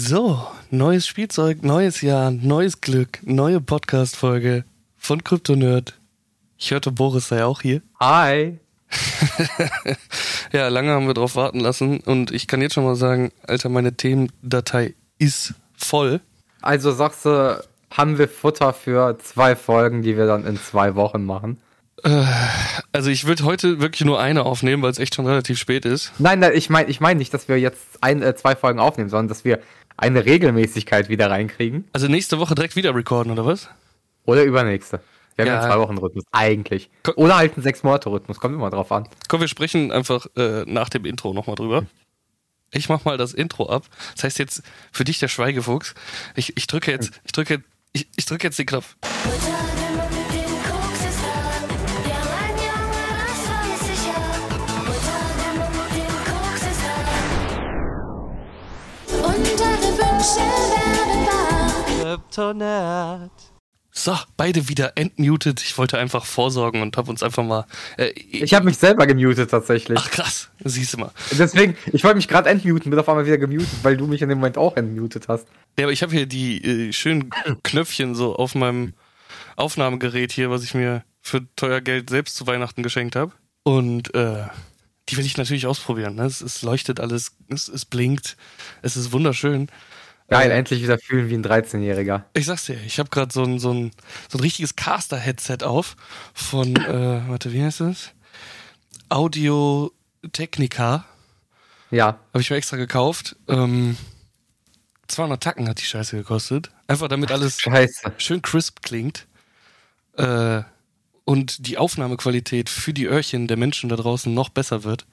So, neues Spielzeug, neues Jahr, neues Glück, neue Podcast-Folge von Kryptonerd. Ich hörte, Boris sei auch hier. Hi. ja, lange haben wir drauf warten lassen und ich kann jetzt schon mal sagen, Alter, meine Themendatei ist voll. Also sagst du, haben wir Futter für zwei Folgen, die wir dann in zwei Wochen machen? Äh, also ich würde heute wirklich nur eine aufnehmen, weil es echt schon relativ spät ist. Nein, nein ich meine ich mein nicht, dass wir jetzt ein, äh, zwei Folgen aufnehmen, sondern dass wir eine Regelmäßigkeit wieder reinkriegen. Also nächste Woche direkt wieder recorden, oder was? Oder übernächste. Wir haben ja, ja zwei Wochen Rhythmus, eigentlich. Oder halt einen sechs Monate Rhythmus, kommt immer drauf an. Komm, wir sprechen einfach äh, nach dem Intro nochmal drüber. Ich mach mal das Intro ab. Das heißt jetzt für dich der Schweigefuchs. Ich, ich drücke jetzt, ich drücke, ich, ich drücke jetzt den Knopf. Kryptonat. So, beide wieder entmutet. Ich wollte einfach vorsorgen und habe uns einfach mal. Äh, ich habe mich selber gemutet tatsächlich. Ach krass, siehst du mal. Deswegen, ich wollte mich gerade entmuten, bin auf einmal wieder gemutet, weil du mich in dem Moment auch entmutet hast. Ja, aber ich habe hier die äh, schönen Knöpfchen so auf meinem Aufnahmegerät hier, was ich mir für teuer Geld selbst zu Weihnachten geschenkt habe. Und äh, die will ich natürlich ausprobieren. Ne? Es, es leuchtet alles, es, es blinkt, es ist wunderschön. Geil, äh, endlich wieder fühlen wie ein 13-Jähriger. Ich sag's dir, ich habe gerade so ein, so, ein, so ein richtiges Caster-Headset auf von, äh, warte, wie heißt das? Audio Technica. Ja. Habe ich mir extra gekauft. Ähm, 200 Tacken hat die Scheiße gekostet. Einfach damit alles Scheiße. schön crisp klingt. Äh, und die Aufnahmequalität für die Öhrchen der Menschen da draußen noch besser wird.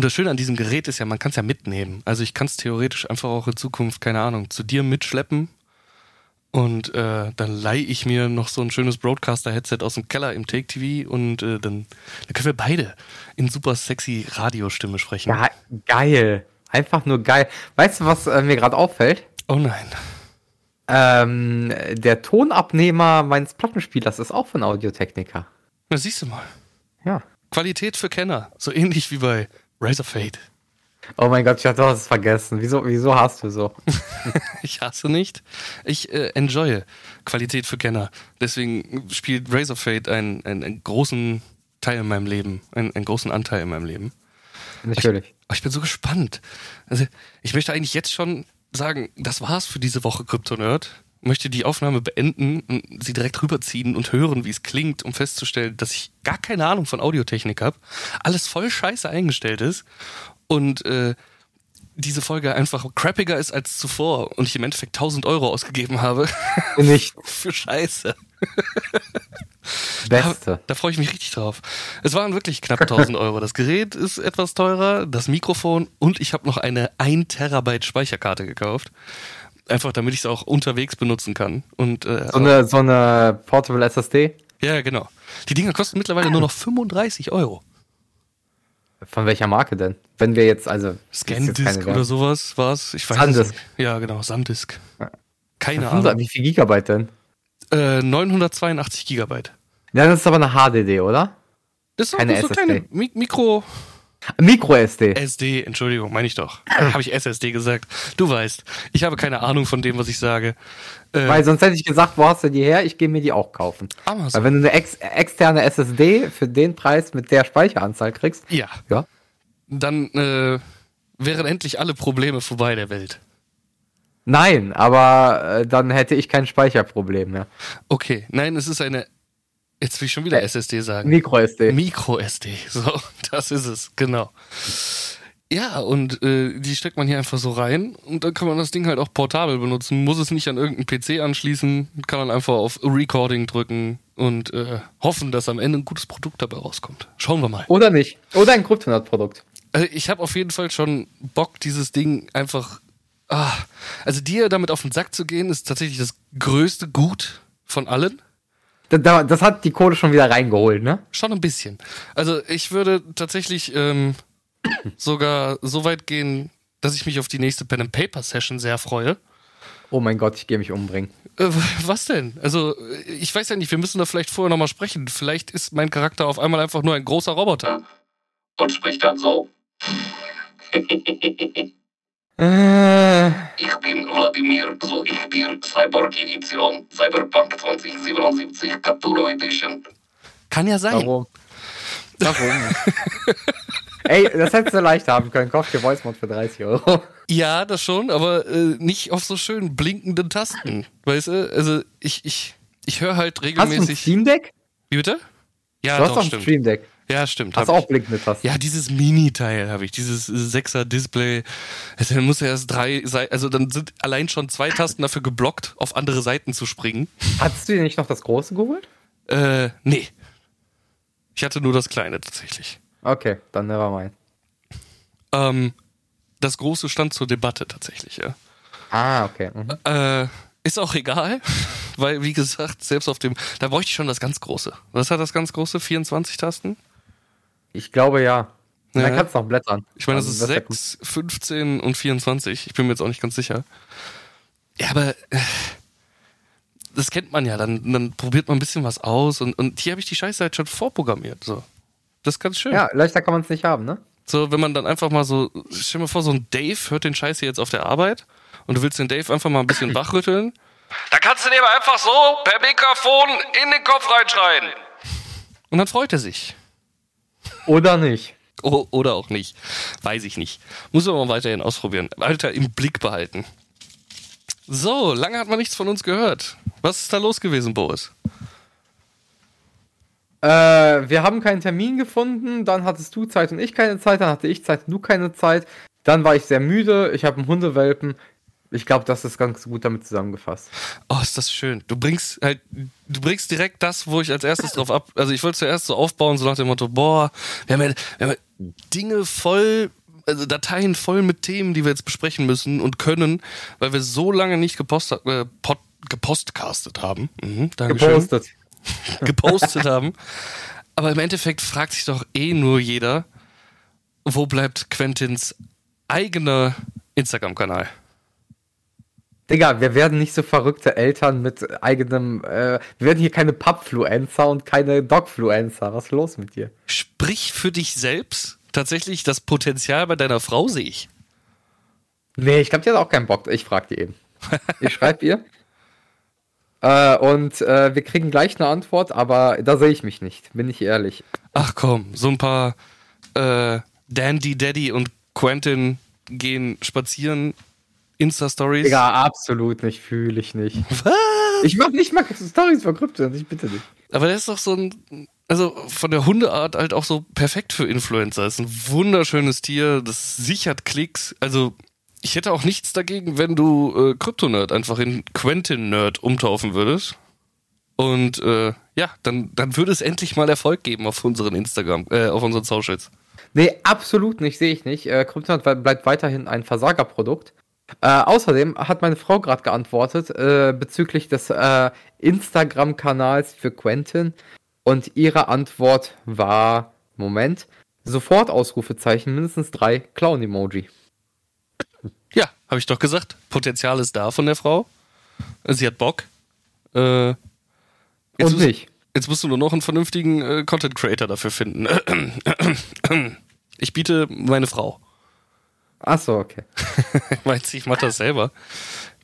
Und das Schöne an diesem Gerät ist ja, man kann es ja mitnehmen. Also ich kann es theoretisch einfach auch in Zukunft, keine Ahnung, zu dir mitschleppen. Und äh, dann leihe ich mir noch so ein schönes Broadcaster-Headset aus dem Keller im Take TV und äh, dann, dann können wir beide in super sexy Radiostimme sprechen. Ja, geil. Einfach nur geil. Weißt du, was äh, mir gerade auffällt? Oh nein. Ähm, der Tonabnehmer meines Plattenspielers ist auch von Audiotechnica. Na, siehst du mal. Ja. Qualität für Kenner. So ähnlich wie bei Razor Fade. Oh mein Gott, ich hatte es vergessen. Wieso, wieso hast du so? ich hasse nicht. Ich äh, enjoye Qualität für Kenner. Deswegen spielt Razor Fade einen, einen, einen großen Teil in meinem Leben, einen, einen großen Anteil in meinem Leben. Natürlich. Ich, ich bin so gespannt. Also, ich möchte eigentlich jetzt schon sagen, das war's für diese Woche Kryptonerd. Möchte die Aufnahme beenden und sie direkt rüberziehen und hören, wie es klingt, um festzustellen, dass ich gar keine Ahnung von Audiotechnik habe, alles voll scheiße eingestellt ist und äh, diese Folge einfach crappiger ist als zuvor und ich im Endeffekt 1000 Euro ausgegeben habe. Nicht. Für Scheiße. Beste. Da, da freue ich mich richtig drauf. Es waren wirklich knapp 1000 Euro. Das Gerät ist etwas teurer, das Mikrofon und ich habe noch eine 1 Terabyte Speicherkarte gekauft. Einfach damit ich es auch unterwegs benutzen kann. Und, äh, so, eine, so eine Portable SSD? Ja, genau. Die Dinger kosten mittlerweile nur noch 35 Euro. Von welcher Marke denn? Wenn wir jetzt, also. Scandisk oder sowas war es. Ich weiß Sandisk. Nicht. Ja, genau, Sandisk. Keine Ahnung. Wie viel Gigabyte denn? Äh, 982 Gigabyte. Ja, das ist aber eine HDD, oder? Das ist Keine so SSD. kleine Mi Mikro. Micro SD. SD, Entschuldigung, meine ich doch. habe ich SSD gesagt. Du weißt, ich habe keine Ahnung von dem, was ich sage. Äh, Weil sonst hätte ich gesagt, wo hast du die her? Ich gehe mir die auch kaufen. Amazon. Weil wenn du eine ex externe SSD für den Preis mit der Speicheranzahl kriegst, ja, ja. dann äh, wären endlich alle Probleme vorbei der Welt. Nein, aber äh, dann hätte ich kein Speicherproblem mehr. Okay, nein, es ist eine Jetzt will ich schon wieder äh, SSD sagen. Micro SD. Micro SD. So, das ist es, genau. Ja, und äh, die steckt man hier einfach so rein und dann kann man das Ding halt auch portabel benutzen. Muss es nicht an irgendeinen PC anschließen, kann dann einfach auf Recording drücken und äh, hoffen, dass am Ende ein gutes Produkt dabei rauskommt. Schauen wir mal. Oder nicht. Oder ein Kryptonat-Produkt. Also ich habe auf jeden Fall schon Bock, dieses Ding einfach. Ah, also dir damit auf den Sack zu gehen, ist tatsächlich das größte Gut von allen das hat die Kohle schon wieder reingeholt, ne? Schon ein bisschen. Also ich würde tatsächlich ähm, sogar so weit gehen, dass ich mich auf die nächste Pen and Paper Session sehr freue. Oh mein Gott, ich gehe mich umbringen. Äh, was denn? Also ich weiß ja nicht, wir müssen da vielleicht vorher nochmal sprechen. Vielleicht ist mein Charakter auf einmal einfach nur ein großer Roboter. Und spricht dann so. äh, Ich bin Wladimir, so ich bin Cyborg Edition, Cyberpunk 2077 Cthulhu Edition. Kann ja sein. Warum? Warum? Ey, das hättest du leicht haben können. Kauf dir Voice Mod für 30 Euro. Ja, das schon, aber äh, nicht auf so schön blinkenden Tasten. Weißt du? Also ich, ich, ich höre halt regelmäßig. Hast du ein Steam Deck? Wie bitte? Ja, du hast doch, ein Stream Deck. Ja, stimmt. Hast du auch blinkende Tasten? Ja, dieses Mini-Teil habe ich, dieses 6er Display. Also, dann muss ja erst drei Seiten, also dann sind allein schon zwei Tasten dafür geblockt, auf andere Seiten zu springen. Hattest du dir nicht noch das große geholt? Äh, nee. Ich hatte nur das kleine tatsächlich. Okay, dann never mind. Ähm, das große stand zur Debatte tatsächlich, ja. Ah, okay. Mhm. Äh, ist auch egal, weil wie gesagt, selbst auf dem, da bräuchte ich schon das ganz große. Was hat das ganz große? 24 Tasten? Ich glaube ja. ja. Dann kannst du noch blättern. Ich meine, das ist 6, 15 und 24. Ich bin mir jetzt auch nicht ganz sicher. Ja, aber äh, das kennt man ja. Dann, dann probiert man ein bisschen was aus und, und hier habe ich die Scheiße halt schon vorprogrammiert. So. Das ist ganz schön. Ja, leichter kann man es nicht haben, ne? So, wenn man dann einfach mal so, stell dir mal vor, so ein Dave hört den Scheiß hier jetzt auf der Arbeit und du willst den Dave einfach mal ein bisschen wachrütteln. Da kannst du dem einfach so per Mikrofon in den Kopf reinschreien. Und dann freut er sich. Oder nicht. O oder auch nicht. Weiß ich nicht. Muss aber mal weiterhin ausprobieren. Alter, im Blick behalten. So, lange hat man nichts von uns gehört. Was ist da los gewesen, Boris? Äh, wir haben keinen Termin gefunden, dann hattest du Zeit und ich keine Zeit, dann hatte ich Zeit und du keine Zeit. Dann war ich sehr müde, ich habe einen Hundewelpen. Ich glaube, das ist ganz gut damit zusammengefasst. Oh, ist das schön. Du bringst halt, du bringst direkt das, wo ich als erstes drauf ab. Also ich wollte zuerst so aufbauen, so nach dem Motto, boah, wir haben ja, wir haben ja Dinge voll, also Dateien voll mit Themen, die wir jetzt besprechen müssen und können, weil wir so lange nicht gepostet, äh, pod, gepostcastet haben. Mhm, Gepostet. gepostet haben. Aber im Endeffekt fragt sich doch eh nur jeder, wo bleibt Quentins eigener Instagram-Kanal? Digga, wir werden nicht so verrückte Eltern mit eigenem. Äh, wir werden hier keine Pubfluencer und keine Dogfluencer. Was ist los mit dir? Sprich für dich selbst. Tatsächlich, das Potenzial bei deiner Frau sehe ich. Nee, ich glaube, die hat auch keinen Bock. Ich frage die eben. Ich schreibe ihr. Äh, und äh, wir kriegen gleich eine Antwort, aber da sehe ich mich nicht, bin ich ehrlich. Ach komm, so ein paar äh, Dandy Daddy und Quentin gehen spazieren Insta-Stories? Ja, absolut nicht, fühle ich nicht. Was? Ich mach nicht mal Stories von Krypton, ich bitte nicht. Aber der ist doch so ein, also von der Hundeart halt auch so perfekt für Influencer. Ist ein wunderschönes Tier, das sichert Klicks. Also ich hätte auch nichts dagegen, wenn du äh, Kryptonerd einfach in Quentin-Nerd umtaufen würdest. Und äh, ja, dann, dann würde es endlich mal Erfolg geben auf unseren Instagram, äh, auf unseren Socials. Nee, absolut nicht, sehe ich nicht. Äh, Kryptonerd bleibt weiterhin ein Versagerprodukt. Äh, außerdem hat meine Frau gerade geantwortet äh, bezüglich des äh, Instagram-Kanals für Quentin und ihre Antwort war: Moment, sofort Ausrufezeichen, mindestens drei Clown-Emoji. Ja, habe ich doch gesagt. Potenzial ist da von der Frau. Sie hat Bock. Äh, und nicht. Jetzt musst du nur noch einen vernünftigen äh, Content Creator dafür finden. Ich biete meine Frau. Ach so, okay. Meinst du, ich mache das selber?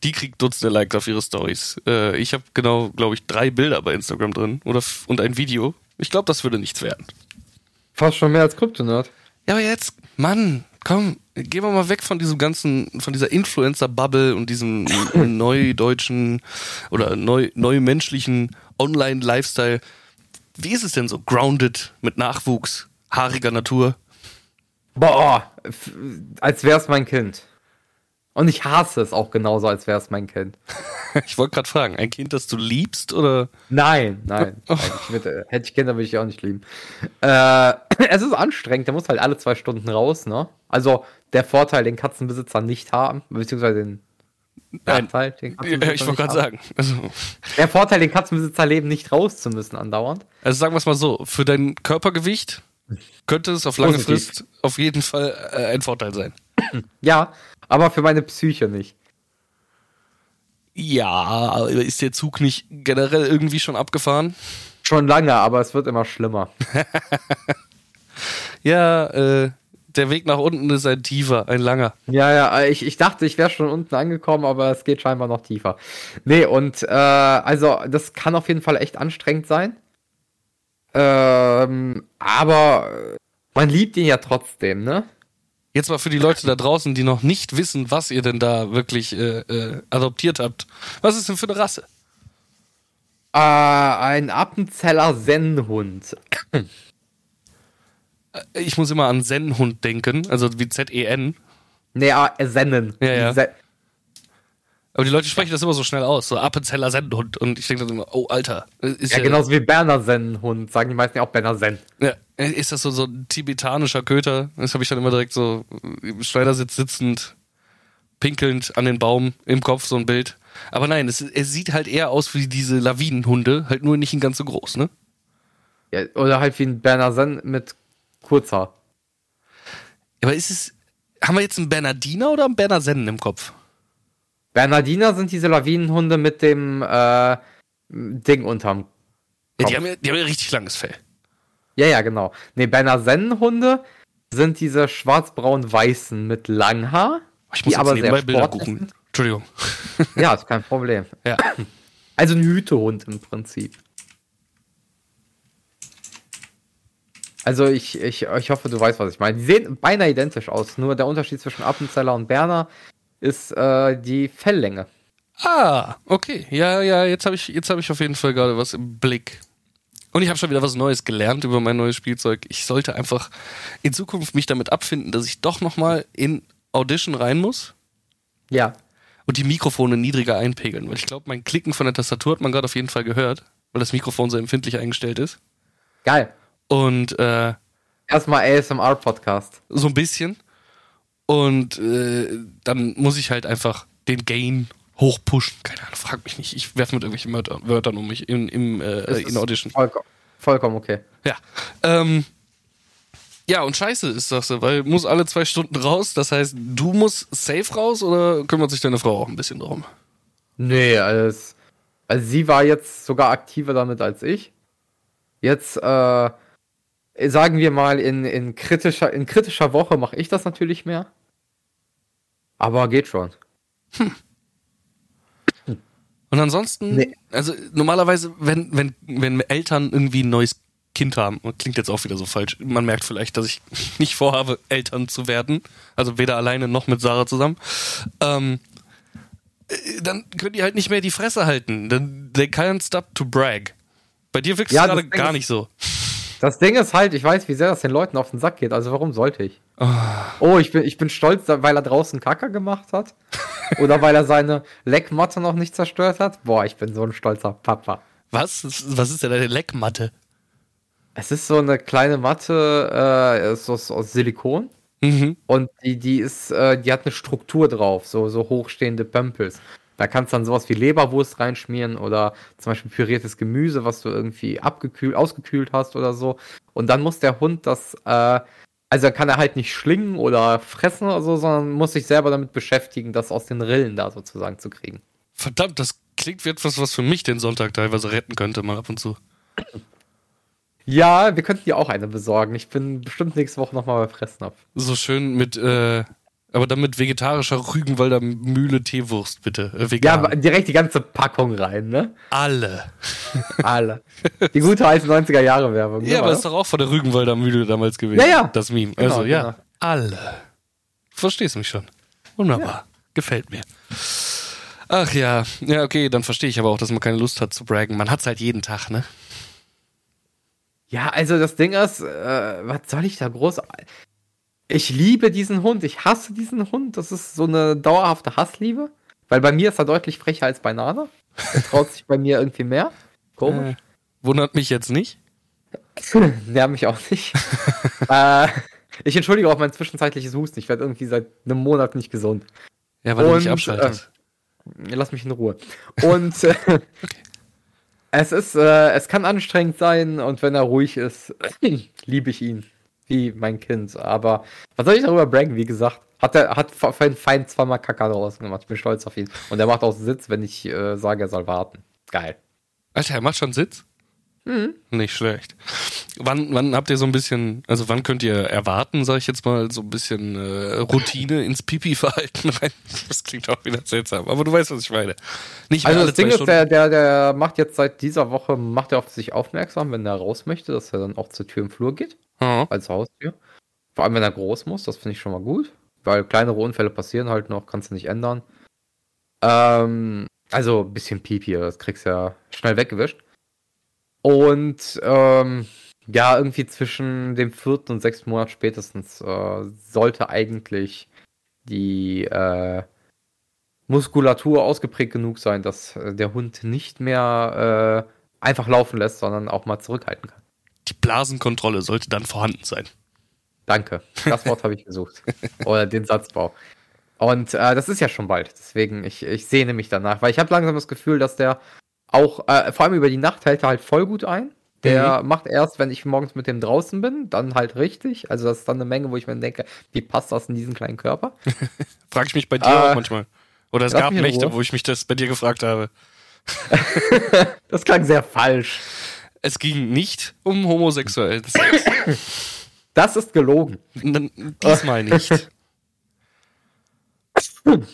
Die kriegt Dutzende Likes auf ihre Stories. Äh, ich habe genau, glaube ich, drei Bilder bei Instagram drin oder und ein Video. Ich glaube, das würde nichts werden. Fast schon mehr als Kryptonerd. Ja, aber jetzt, Mann, komm, gehen wir mal weg von diesem ganzen, von dieser Influencer-Bubble und diesem neudeutschen oder neu, neumenschlichen Online-Lifestyle. Wie ist es denn so? Grounded, mit Nachwuchs, haariger Natur? Boah, als wär's mein Kind. Und ich hasse es auch genauso, als wäre es mein Kind. ich wollte gerade fragen, ein Kind, das du liebst oder? Nein, nein. Oh. Ich würde, hätte ich Kinder, würde ich auch nicht lieben. Äh, es ist anstrengend, der muss halt alle zwei Stunden raus, ne? Also der Vorteil, den Katzenbesitzer nicht haben, beziehungsweise den Nachteil, den Katzenbesitzer Ich wollte gerade sagen. Also. Der Vorteil, den Katzenbesitzer leben, nicht raus zu müssen andauernd. Also sagen wir es mal so, für dein Körpergewicht könnte es auf lange Positiv. Frist auf jeden Fall äh, ein Vorteil sein. Ja, aber für meine Psyche nicht. Ja, ist der Zug nicht generell irgendwie schon abgefahren? Schon lange, aber es wird immer schlimmer. ja, äh, der Weg nach unten ist ein tiefer, ein langer. Ja, ja, ich, ich dachte, ich wäre schon unten angekommen, aber es geht scheinbar noch tiefer. Nee, und äh, also das kann auf jeden Fall echt anstrengend sein. Ähm, aber man liebt ihn ja trotzdem, ne? Jetzt mal für die Leute da draußen, die noch nicht wissen, was ihr denn da wirklich äh, äh, adoptiert habt. Was ist denn für eine Rasse? Äh, ein Appenzeller Zen-Hund. Ich muss immer an Zen-Hund denken, also wie Z-E-N. Nee, ah, äh, Sennen. Ja, ja. Aber die Leute sprechen das immer so schnell aus, so Appenzeller Zen-Hund. Und ich denke dann immer, oh Alter. Ist Ja, genauso wie Berner Zen-Hund, sagen die meisten ja auch Berner Zen. Ja, ist das so, so ein tibetanischer Köter? Das habe ich dann immer direkt so im Schneidersitz sitzend, pinkelnd an den Baum im Kopf, so ein Bild. Aber nein, es, es sieht halt eher aus wie diese Lawinenhunde, halt nur nicht in ganz so groß, ne? Ja, oder halt wie ein Berner Zen mit Kurzhaar. Aber ist es, haben wir jetzt einen Bernardiner oder einen Berner Sennen im Kopf? Bernardiner sind diese Lawinenhunde mit dem äh, Ding unterm. Ja, Kopf. die, haben ja, die haben ja richtig langes Fell. Ja, ja, genau. Nee, Berner Zen-Hunde sind diese schwarz-braun-weißen mit Langhaar. Ich muss die aber sehr Bilder gucken. Entschuldigung. Ja, ist kein Problem. Ja. Also ein Hütehund im Prinzip. Also ich, ich, ich hoffe, du weißt, was ich meine. Die sehen beinahe identisch aus. Nur der Unterschied zwischen Appenzeller und Berner ist äh, die Felllänge. Ah, okay. Ja, ja, jetzt habe ich, jetzt hab ich auf jeden Fall gerade was im Blick. Und ich habe schon wieder was Neues gelernt über mein neues Spielzeug. Ich sollte einfach in Zukunft mich damit abfinden, dass ich doch nochmal in Audition rein muss Ja. und die Mikrofone niedriger einpegeln. Weil ich glaube, mein Klicken von der Tastatur hat man gerade auf jeden Fall gehört, weil das Mikrofon so empfindlich eingestellt ist. Geil. Und äh, Erstmal ASMR-Podcast. so ein bisschen. Und äh, dann muss ich halt einfach den Gain hochpushen. Keine Ahnung, frag mich nicht. Ich werfe mit irgendwelchen Wörter- Wörtern um mich in, im, äh, in Audition. Vollkommen, vollkommen okay. Ja. Ähm, ja, und scheiße ist das, weil muss alle zwei Stunden raus. Das heißt, du musst safe raus oder kümmert sich deine Frau auch ein bisschen drum? Nee, als, also sie war jetzt sogar aktiver damit als ich. Jetzt, äh, sagen wir mal, in, in, kritischer, in kritischer Woche mache ich das natürlich mehr. Aber geht schon. Und ansonsten, Nee. also normalerweise, wenn, wenn, wenn Eltern irgendwie ein neues Kind haben, klingt jetzt auch wieder so falsch, man merkt vielleicht, dass ich nicht vorhabe, Eltern zu werden, also weder alleine noch mit Sarah zusammen, ähm, äh, dann können die halt nicht mehr die Fresse halten. Dann they can't stop to brag. Bei dir wirkst Ja, du gerade gar nicht so. Das Ding ist halt, ich weiß, wie sehr das den Leuten auf den Sack geht, also warum sollte ich? Oh, ich bin, ich bin stolz, weil er draußen Kacker gemacht hat. Oder weil er seine Leckmatte noch nicht zerstört hat. Boah, ich bin so ein stolzer Papa. Was? Was ist denn deine Leckmatte? Es ist so eine kleine Matte, äh, ist aus, aus Silikon. Mhm. Und die, die ist, äh, die hat eine Struktur drauf, so, so hochstehende Pömpels. Da kannst du dann sowas wie Leberwurst reinschmieren oder zum Beispiel püriertes Gemüse, was du irgendwie abgekühlt, ausgekühlt hast oder so. Und dann muss der Hund das, äh, also kann er halt nicht schlingen oder fressen oder so, sondern muss sich selber damit beschäftigen, das aus den Rillen da sozusagen zu kriegen. Verdammt, das klingt wie etwas, was für mich den Sonntag teilweise retten könnte, mal ab und zu. Ja, wir könnten dir auch eine besorgen. Ich bin bestimmt nächste Woche nochmal bei Fressnapf. So schön mit, äh, aber dann mit vegetarischer Rügenwalder Mühle Teewurst, bitte. Äh, Ja, vegan. aber direkt die ganze Packung rein, ne? alle. Alle. Die gute alte 90er Jahre Werbung. ne, Ja, aber war das ist doch auch von der Rügenwalder Mühle damals gewesen. Ja, ja. Das Meme. Genau, also, ja. genau. Alle. Du verstehst mich schon. Wunderbar. Gefällt mir. Ach ja. Ja, okay, dann verstehe ich aber auch, dass man keine Lust hat zu braggen. Man hat's halt jeden Tag, ne? Ja, also das Ding ist, äh, was soll ich da groß. Ich liebe diesen Hund, ich hasse diesen Hund. Das ist so eine dauerhafte Hassliebe. Weil bei mir ist er deutlich frecher als bei Nana. Er traut sich bei mir irgendwie mehr. Komisch. Äh, wundert mich jetzt nicht. Nerv mich auch nicht. äh, ich entschuldige auch mein zwischenzeitliches Husten. Ich werde irgendwie seit einem Monat nicht gesund. Ja, weil du nicht Und, abschaltest. Lass mich in Ruhe. Und äh, es ist, äh, es kann anstrengend sein und wenn er ruhig ist, liebe ich ihn. Wie mein Kind. Aber was soll ich darüber braggen? Wie gesagt, hat er hat Feind zweimal Kacke draußen gemacht. Ich bin stolz auf ihn. Und er macht auch Sitz, wenn ich äh, sage, er soll warten. Geil. Alter, er macht schon Sitz? Mhm. Nicht schlecht. Wann, wann habt ihr so ein bisschen, also wann könnt ihr erwarten, sag ich jetzt mal, so ein bisschen äh, Routine ins Pipi-Verhalten rein? Das klingt auch wieder seltsam, aber du weißt, was ich meine. Nicht also das Ding ist, der, der, der macht jetzt seit dieser Woche, macht er auf sich aufmerksam, wenn er raus möchte, dass er dann auch zur Tür im Flur geht. Mhm. Als Haustür. Vor allem, wenn er groß muss, das finde ich schon mal gut. Weil kleinere Unfälle passieren halt noch, kannst du nicht ändern. Ähm, also ein bisschen Pipi, das kriegst du ja schnell weggewischt. Und ähm, ja, irgendwie zwischen dem vierten und sechsten Monat spätestens äh, sollte eigentlich die äh, Muskulatur ausgeprägt genug sein, dass äh, der Hund nicht mehr äh, einfach laufen lässt, sondern auch mal zurückhalten kann. Die Blasenkontrolle sollte dann vorhanden sein. Danke. Das Wort habe ich gesucht. Oder den Satzbau. Und äh, das ist ja schon bald. Deswegen, ich, ich sehne mich danach, weil ich habe langsam das Gefühl, dass der auch, äh, vor allem über die Nacht hält er halt voll gut ein. Der mhm. macht erst, wenn ich morgens mit dem draußen bin, dann halt richtig. Also das ist dann eine Menge, wo ich mir denke, wie passt das in diesen kleinen Körper? Frag ich mich bei dir äh, auch manchmal. Oder es gab Nächte, wo ich mich das bei dir gefragt habe. das klang sehr falsch. Es ging nicht um homosexuellen Sex. Das ist gelogen. Diesmal nicht.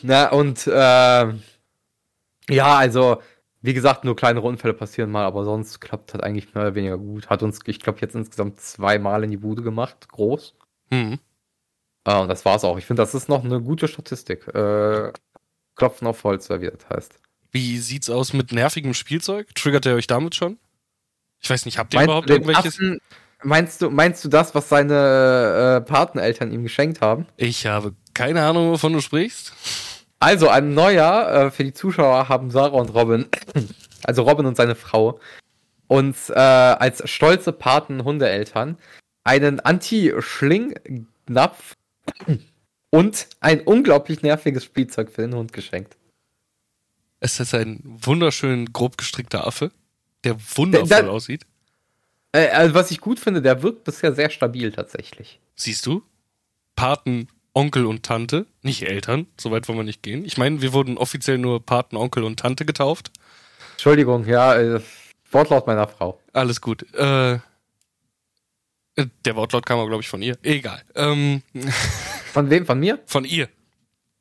Na, und äh, ja, also wie gesagt, nur kleinere Unfälle passieren mal, aber sonst klappt das eigentlich mehr oder weniger gut. Hat uns, ich glaube, jetzt insgesamt zweimal in die Bude gemacht, groß. Mhm. Äh, und das war's auch. Ich finde, das ist noch eine gute Statistik. Äh, Klopfen auf Holz, wie das heißt. Wie sieht's aus mit nervigem Spielzeug? Triggert er euch damit schon? Ich weiß nicht, habt ihr meinst überhaupt irgendwelches? Affen, meinst du, meinst du das, was seine äh, Pateneltern ihm geschenkt haben? Ich habe keine Ahnung, wovon du sprichst. Also, ein Neujahr äh, für die Zuschauer haben Sarah und Robin, also Robin und seine Frau, uns äh, als stolze Paten-Hundeeltern einen Anti-Schlingnapf und ein unglaublich nerviges Spielzeug für den Hund geschenkt. Es ist ein wunderschön grob gestrickter Affe, der wundervoll der, der, aussieht. Äh, also was ich gut finde, der wirkt bisher sehr stabil tatsächlich. Siehst du? Paten Onkel und Tante, nicht Eltern, soweit wollen wir nicht gehen. Ich meine, wir wurden offiziell nur Paten, Onkel und Tante getauft. Entschuldigung, ja, äh, Wortlaut meiner Frau. Alles gut. Äh, der Wortlaut kam aber, glaube ich, von ihr. Egal. Ähm, von wem? Von mir? Von ihr.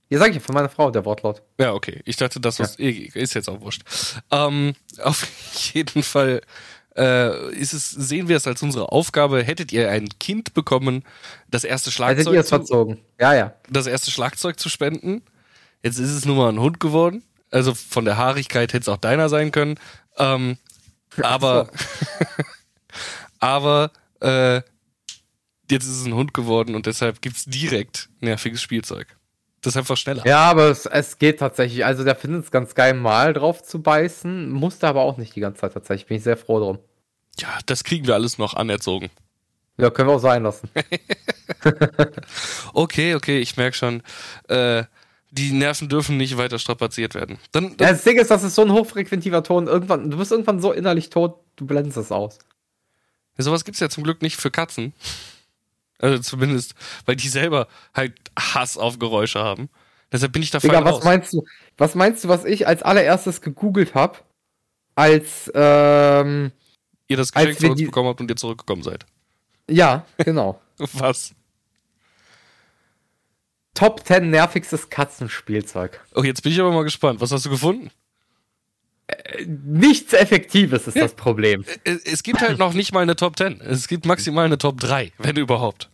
Ja, sag ich, von meiner Frau, der Wortlaut. Ja, okay. Ich dachte, das ja. ist jetzt auch wurscht. Ähm, auf jeden Fall äh, ist es, sehen wir es als unsere Aufgabe, hättet ihr ein Kind bekommen, das erste Schlagzeug. Hättet ihr es verzogen. Ja, ja. Das erste Schlagzeug zu spenden. Jetzt ist es nun mal ein Hund geworden. Also von der Haarigkeit hätte es auch deiner sein können. Ähm, aber, aber äh, jetzt ist es ein Hund geworden und deshalb gibt's direkt nerviges Spielzeug. Das ist einfach schneller. Ja, aber es, es geht tatsächlich. Also der findet es ganz geil, mal drauf zu beißen. Musste aber auch nicht die ganze Zeit tatsächlich. Bin ich sehr froh drum. Ja, das kriegen wir alles noch anerzogen. Ja, können wir auch sein lassen. okay, okay, ich merke schon. Äh, die Nerven dürfen nicht weiter strapaziert werden. Dann, dann ja, das Ding ist, das ist so ein hochfrequentiver Ton. Irgendwann, du bist irgendwann so innerlich tot, du blendest es aus. Ja, sowas gibt's ja zum Glück nicht für Katzen. Also zumindest, weil die selber halt Hass auf Geräusche haben. Deshalb bin ich da voll Digga, was meinst du? Was meinst du, was ich als allererstes gegoogelt habe, als ähm, ihr das Geschenk von uns bekommen habt und ihr zurückgekommen seid? Ja, genau. was? Top 10 nervigstes Katzenspielzeug. Oh, jetzt bin ich aber mal gespannt. Was hast du gefunden? Äh, nichts Effektives ist ja, das Problem. Äh, es gibt halt noch nicht mal eine Top 10. Es gibt maximal eine Top 3, wenn überhaupt.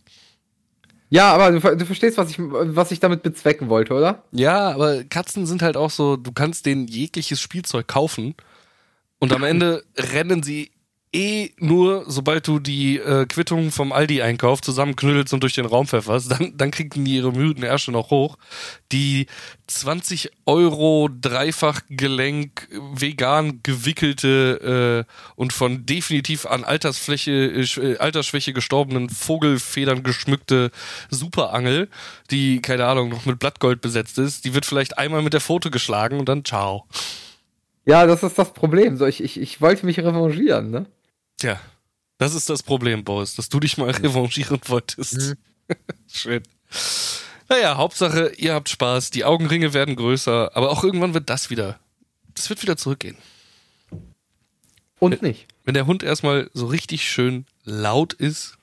Ja, aber du, du, verstehst, was ich, was ich damit bezwecken wollte, oder? Ja, aber Katzen sind halt auch so, du kannst denen jegliches Spielzeug kaufen und am Ende rennen sie eh nur, sobald du die äh, Quittung vom Aldi-Einkauf zusammenknüdelst und durch den Raum pfefferst, dann, dann kriegen die ihre müden Ärsche noch hoch. Die 20 Euro Dreifachgelenk vegan gewickelte äh, und von definitiv an Altersfläche, äh, Altersschwäche gestorbenen Vogelfedern geschmückte Superangel, die, keine Ahnung, noch mit Blattgold besetzt ist, die wird vielleicht einmal mit der Foto geschlagen und dann ciao. Ja, das ist das Problem. So, ich, ich, ich wollte mich revanchieren, ne? Tja, das ist das Problem, Boris, dass du dich mal revanchieren wolltest. Mhm. Schön. Naja, Hauptsache, ihr habt Spaß, die Augenringe werden größer, aber auch irgendwann wird das wieder, das wird wieder zurückgehen. und nicht. Wenn der Hund erstmal so richtig schön laut ist.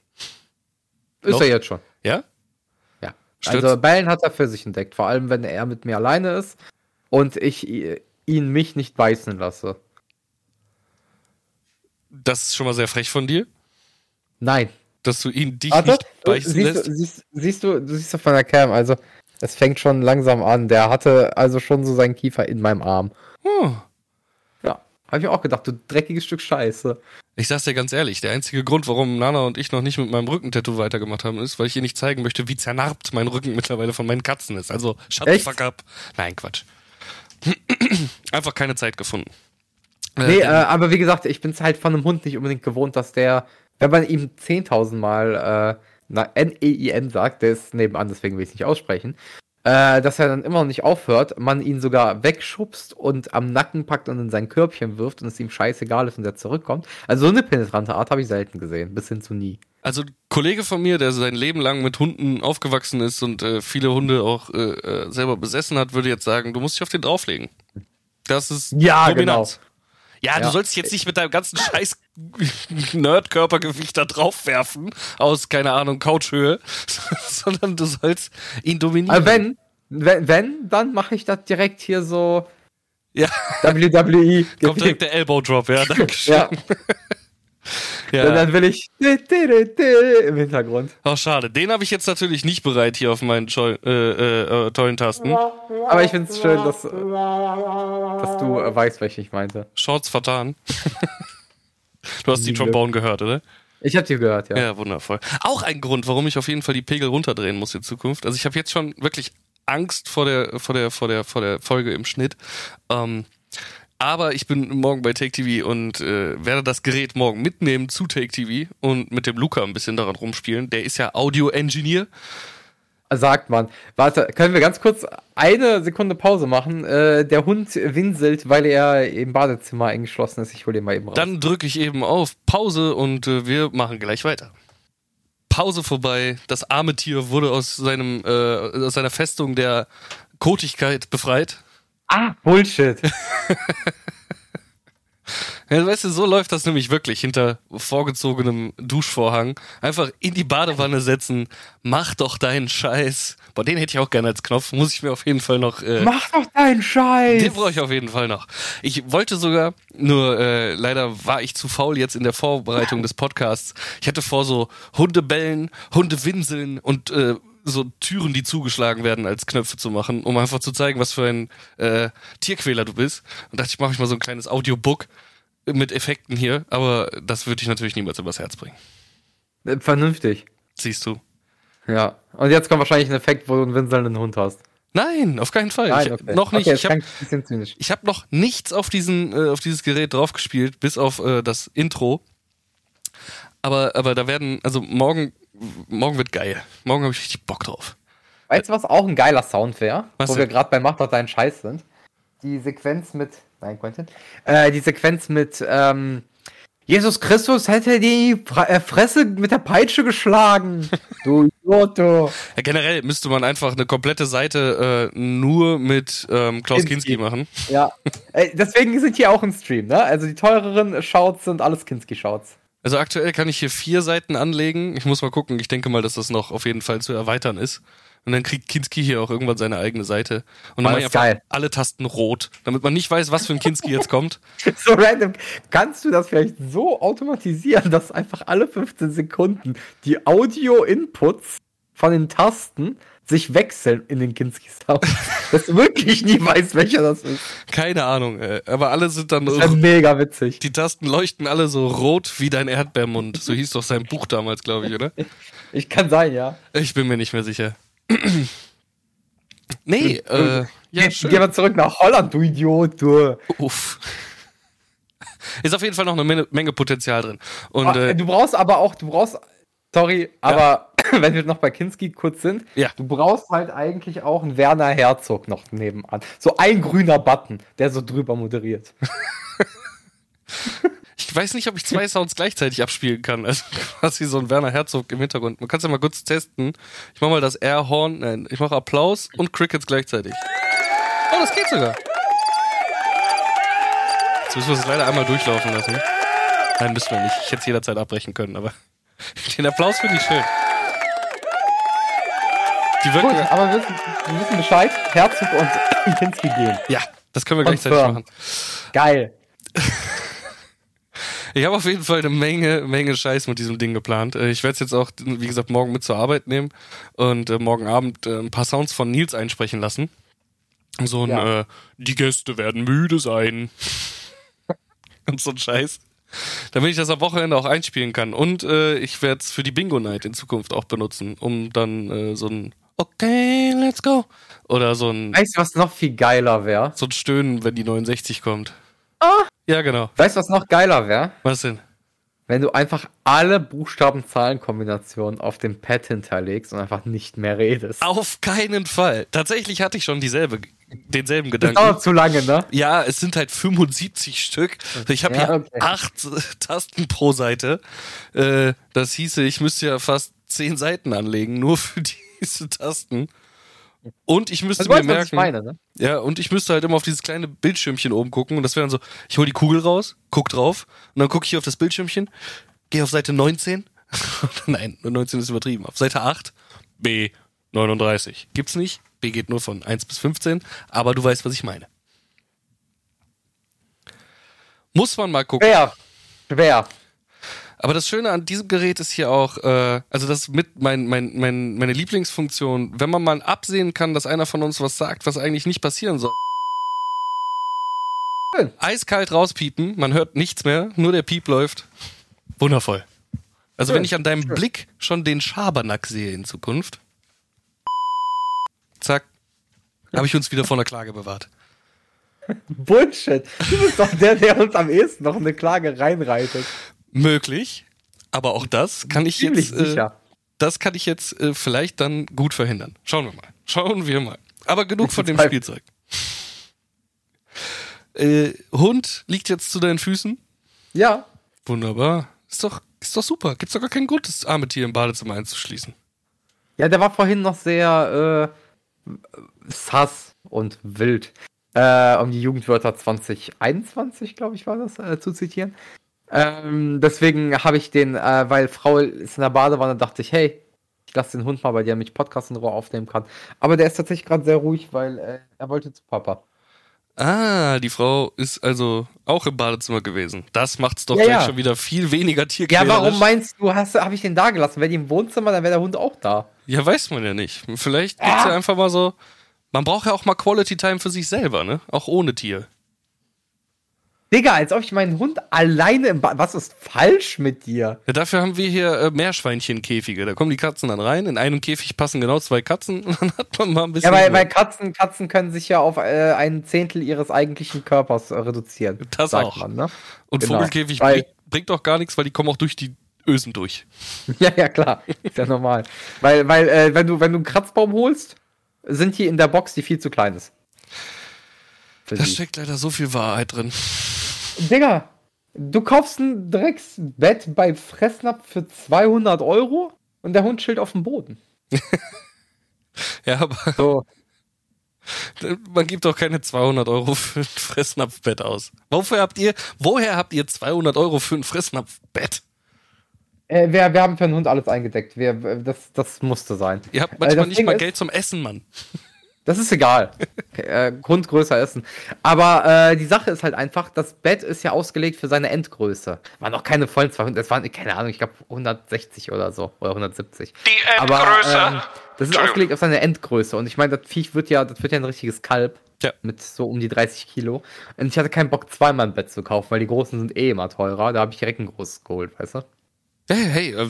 Ist Noch? er jetzt schon. Ja? Ja. Stürzt- Also Bellen hat er für sich entdeckt, vor allem wenn er mit mir alleine ist und ich ihn mich nicht beißen lasse. Das ist schon mal sehr frech von dir, Nein. dass du ihn dich Warte, nicht beißen siehst, lässt. du, siehst, siehst du, du siehst auf meiner Cam, also es fängt schon langsam an. Der hatte also schon so seinen Kiefer in meinem Arm. Oh. Ja. Habe ich mir auch gedacht, du dreckiges Stück Scheiße. Ich sag's dir ganz ehrlich, der einzige Grund, warum Nana und ich noch nicht mit meinem Rückentattoo weitergemacht haben, ist, weil ich ihr nicht zeigen möchte, wie zernarbt mein Rücken mittlerweile von meinen Katzen ist. Also, shut the Echt? fuck up. Nein, Quatsch. Einfach keine Zeit gefunden. Äh, Nee, äh, aber wie gesagt, ich bin es halt von einem Hund nicht unbedingt gewohnt, dass der, wenn man ihm 10.000 Mal äh, N-E-I-N sagt, der ist nebenan, deswegen will ich es nicht aussprechen, äh, dass er dann immer noch nicht aufhört, man ihn sogar wegschubst und am Nacken packt und in sein Körbchen wirft und es ihm scheißegal ist und er zurückkommt. Also so eine penetrante Art habe ich selten gesehen, bis hin zu nie. Also ein Kollege von mir, der sein Leben lang mit Hunden aufgewachsen ist und äh, viele Hunde auch äh, äh, selber besessen hat, würde jetzt sagen, du musst dich auf den drauflegen. Das ist Ja, Dominanz. Ja, du Ja. sollst jetzt nicht mit deinem ganzen scheiß Nerd-Körpergewicht da drauf werfen, aus, keine Ahnung, Couchhöhe, sondern du sollst ihn dominieren. Aber wenn, wenn, wenn dann mache ich das direkt hier so Ja, WWE. kommt direkt der Elbow-Drop, ja, danke schön. ja, Ja. und dann will ich im Hintergrund. Oh, schade. Den habe ich jetzt natürlich nicht bereit hier auf meinen Scheu äh, äh, äh, tollen Tasten. Aber ich finde es schön, dass, dass du äh, weißt, welche ich meinte. Shorts vertan. du hast die. Trombone gehört, oder? Ich habe die gehört, ja. Ja, wundervoll. Auch ein Grund, warum ich auf jeden Fall die Pegel runterdrehen muss in Zukunft. Also ich habe jetzt schon wirklich Angst vor der, vor der, vor der, vor der Folge im Schnitt. Ähm, aber ich bin morgen bei Take TV und äh, werde das Gerät morgen mitnehmen zu Take TV und mit dem Luca ein bisschen daran rumspielen. Der ist ja Audio-Engineer. Sagt man. Warte, können wir ganz kurz eine Sekunde Pause machen? Äh, der Hund winselt, weil er im Badezimmer eingeschlossen ist. Ich hole ihn mal eben raus. Dann drücke ich eben auf Pause und äh, wir machen gleich weiter. Pause vorbei. Das arme Tier wurde aus seinem äh, aus seiner Festung der Kotigkeit befreit. Ah, Bullshit. Ja, weißt du, so läuft das nämlich wirklich hinter vorgezogenem Duschvorhang. Einfach in die Badewanne setzen, mach doch deinen Scheiß. Boah, den hätte ich auch gerne als Knopf. Muss ich mir auf jeden Fall noch. Äh, Mach doch deinen Scheiß. den brauche ich auf jeden Fall noch. Ich wollte sogar, nur äh, leider war ich zu faul jetzt in der Vorbereitung des Podcasts. Ich hatte vor, so Hundebellen, Hundewinseln und äh, so Türen, die zugeschlagen werden, als Knöpfe zu machen, um einfach zu zeigen, was für ein äh, Tierquäler du bist. Und dachte ich, mache ich mal so ein kleines Audiobook mit Effekten hier, aber das würde ich natürlich niemals übers Herz bringen. Äh, Vernünftig. Siehst du? Ja. Und jetzt kommt wahrscheinlich ein Effekt, wo du einen winselnden Hund hast. Nein, auf keinen Fall. ich, Noch nicht. Okay, ich habe habe noch nichts auf diesen äh, auf dieses Gerät draufgespielt, bis auf äh, das Intro. Aber aber da werden also morgen morgen wird geil. Morgen habe ich richtig Bock drauf. Weißt du, was auch ein geiler Sound wäre? Wo denn? wir gerade bei Mach doch deinen Scheiß sind. Die Sequenz mit. Nein, Quentin. Äh, die Sequenz mit. Ähm, Jesus Christus hätte die äh, Fresse mit der Peitsche geschlagen. Du du. Ja, generell müsste man einfach eine komplette Seite äh, nur mit ähm, Klaus Kinski. Kinski machen. Ja. Deswegen sind hier auch im Stream, ne? Also die teureren Shouts sind alles Kinski-Shouts. Also aktuell kann ich hier vier Seiten anlegen. Ich muss mal gucken. Ich denke mal, dass das noch auf jeden Fall zu erweitern ist. Und dann kriegt Kinski hier auch irgendwann seine eigene Seite. Und dann mache ich geil. alle Tasten rot, damit man nicht weiß, was für ein Kinski jetzt kommt. So random. Kannst du das vielleicht so automatisieren, dass einfach alle 15 Sekunden die Audio-Inputs von den Tasten sich wechseln in den Kinski-Sound? dass du wirklich nie weißt, welcher das ist. Keine Ahnung, äh, aber alle sind dann Das wäre mega witzig. Die Tasten leuchten alle so rot wie dein Erdbeermund. So hieß doch sein Buch damals, glaube ich, oder? Ich kann sein, ja. Ich bin mir nicht mehr sicher. nee, äh, ja, Geh, schön. geh mal zurück nach Holland, du Idiot, du. Uff. Ist auf jeden Fall noch eine Menge, Potenzial drin. Und Ah, äh, du brauchst aber auch, du brauchst, sorry, aber wenn wir noch bei Kinski kurz sind, Ja. du brauchst halt eigentlich auch einen Werner Herzog noch nebenan. So ein grüner Button, der so drüber moderiert. ich weiß nicht, ob ich zwei Sounds gleichzeitig abspielen kann. Also quasi so ein Werner Herzog im Hintergrund. Man kann es ja mal kurz testen. Ich mache mal das Airhorn, nein, ich mache Applaus und Crickets gleichzeitig. Oh, das geht sogar. Jetzt müssen wir es leider einmal durchlaufen lassen. Nein, müssen wir nicht. Ich hätte es jederzeit abbrechen können, aber den Applaus finde ich schön. Die wirken, aber wir wissen, wir wissen Bescheid. Herzog und Kinski gehen. ja, das können wir gleichzeitig machen. Geil. Ich habe auf jeden Fall eine Menge, Menge Scheiß mit diesem Ding geplant. Äh, Ich werde es jetzt auch, wie gesagt, morgen mit zur Arbeit nehmen und äh, morgen Abend äh, ein paar Sounds von Nils einsprechen lassen. So ein, Ja. äh, die Gäste werden müde sein. und so ein Scheiß. Damit ich das am Wochenende auch einspielen kann. Und äh, ich werde es für die Bingo Night in Zukunft auch benutzen, um dann äh, so ein Okay, let's go. Oder so ein, Weißt du, was noch viel geiler wäre? so ein Stöhnen, wenn die 69 kommt. Ah. Ja, genau. Weißt du, was noch geiler wäre? Was denn? Wenn du einfach alle Buchstaben-Zahlen-Kombinationen auf dem Pad hinterlegst und einfach nicht mehr redest. Auf keinen Fall. Tatsächlich hatte ich schon dieselbe, denselben Das Gedanken. dauert zu lange, ne? Ja, es sind halt 75 Stück. Ich habe Ja, hier okay. acht Tasten pro Seite. Äh, das hieße, ich müsste ja fast zehn Seiten anlegen, nur für diese Tasten. Und ich müsste Also, mir merken, meine, ne? ja, und ich müsste halt immer auf dieses kleine Bildschirmchen oben gucken. Und das wäre dann so, ich hole die Kugel raus, guck drauf, und dann gucke ich auf das Bildschirmchen, gehe auf Seite 19. Nein, 19 ist übertrieben. Auf Seite 8, B 39. Gibt's nicht. B geht nur von 1 bis 15, aber du weißt, was ich meine. Muss man mal gucken. Schwer. Schwer. Aber das Schöne an diesem Gerät ist hier auch, äh, also das mit mein, mein, mein, meine Lieblingsfunktion, wenn man mal absehen kann, dass einer von uns was sagt, was eigentlich nicht passieren soll. Eiskalt rauspiepen, man hört nichts mehr, nur der Piep läuft. Wundervoll. Also Schön, wenn ich an deinem schön. Blick schon den Schabernack sehe in Zukunft, zack, habe ich uns wieder vor einer Klage bewahrt. Bullshit. Du bist doch der, der uns am ehesten noch eine Klage reinreitet. Möglich, aber auch das kann ich Ziemlich jetzt, äh, sicher. das kann ich jetzt äh, vielleicht dann gut verhindern. Schauen wir mal. Schauen wir mal. Aber genug von dem Spielzeug. Äh, Hund liegt jetzt zu deinen Füßen. Ja. Wunderbar. Ist doch, ist doch super. Gibt's doch gar keinen Grund, das arme Tier im Badezimmer einzuschließen. Ja, der war vorhin noch sehr äh, sass und wild. Äh, um die Jugendwörter 2021, glaube ich, war das, äh, zu zitieren. Ähm, deswegen habe ich den, äh, weil Frau ist in der Badewanne, dachte ich, hey, ich lasse den Hund mal bei dir, damit ich Podcast in Ruhe aufnehmen kann. Aber der ist tatsächlich gerade sehr ruhig, weil äh, er wollte zu Papa. Ah, die Frau ist also auch im Badezimmer gewesen. Das macht's doch Ja, ja. schon wieder viel weniger Ja, tierquälerisch. warum meinst du, habe ich den da gelassen? Wäre die im Wohnzimmer, dann wäre der Hund auch da. Ja, weiß man ja nicht. Vielleicht gibt's ja einfach mal so. Man braucht ja auch mal Quality Time für sich selber, ne? Auch ohne Tier. Digga, als ob ich meinen Hund alleine im Bad. Was ist falsch mit dir? Ja, dafür haben wir hier äh, Meerschweinchenkäfige. Da kommen die Katzen dann rein. In einem Käfig passen genau zwei Katzen und dann hat man mal ein bisschen. Ja, weil, weil Katzen, Katzen können sich ja auf äh, ein Zehntel ihres eigentlichen Körpers äh, reduzieren. Das sagt auch. Man, ne? und genau. Vogelkäfig Weil- bringt, bringt doch gar nichts, weil die kommen auch durch die Ösen durch. Ja, ja, klar. Ist ja normal. Weil, weil äh, wenn, du, wenn du einen Kratzbaum holst, sind die in der Box, die viel zu klein ist. Da die. steckt leider so viel Wahrheit drin. Digga, du kaufst ein Drecksbett bei Fressnapf für 200 Euro und der Hund chillt auf dem Boden. Ja, aber So. man gibt doch keine 200 Euro für ein Fressnapfbett aus. Wofür habt ihr, woher habt ihr 200 Euro für ein Fressnapfbett? Äh, wir, wir haben für den Hund alles eingedeckt. Wir, das, das musste sein. Ihr habt Äh, manchmal das nicht mal Geld zum Essen, Mann. Das ist egal. äh, Hund größer essen. Aber äh, die Sache ist halt einfach, das Bett ist ja ausgelegt für seine Endgröße. War noch keine vollen 200, es waren, keine Ahnung, ich glaube 160 oder so. Oder 170. Die Aber Endgröße. ähm, das ist ausgelegt auf seine Endgröße. Und ich meine, das Viech wird ja, das wird ja ein richtiges Kalb. Ja. Mit so um die 30 Kilo. Und ich hatte keinen Bock, zweimal ein Bett zu kaufen, weil die großen sind eh immer teurer. Da habe ich direkt ein großes geholt, weißt du? Hey, hey, äh,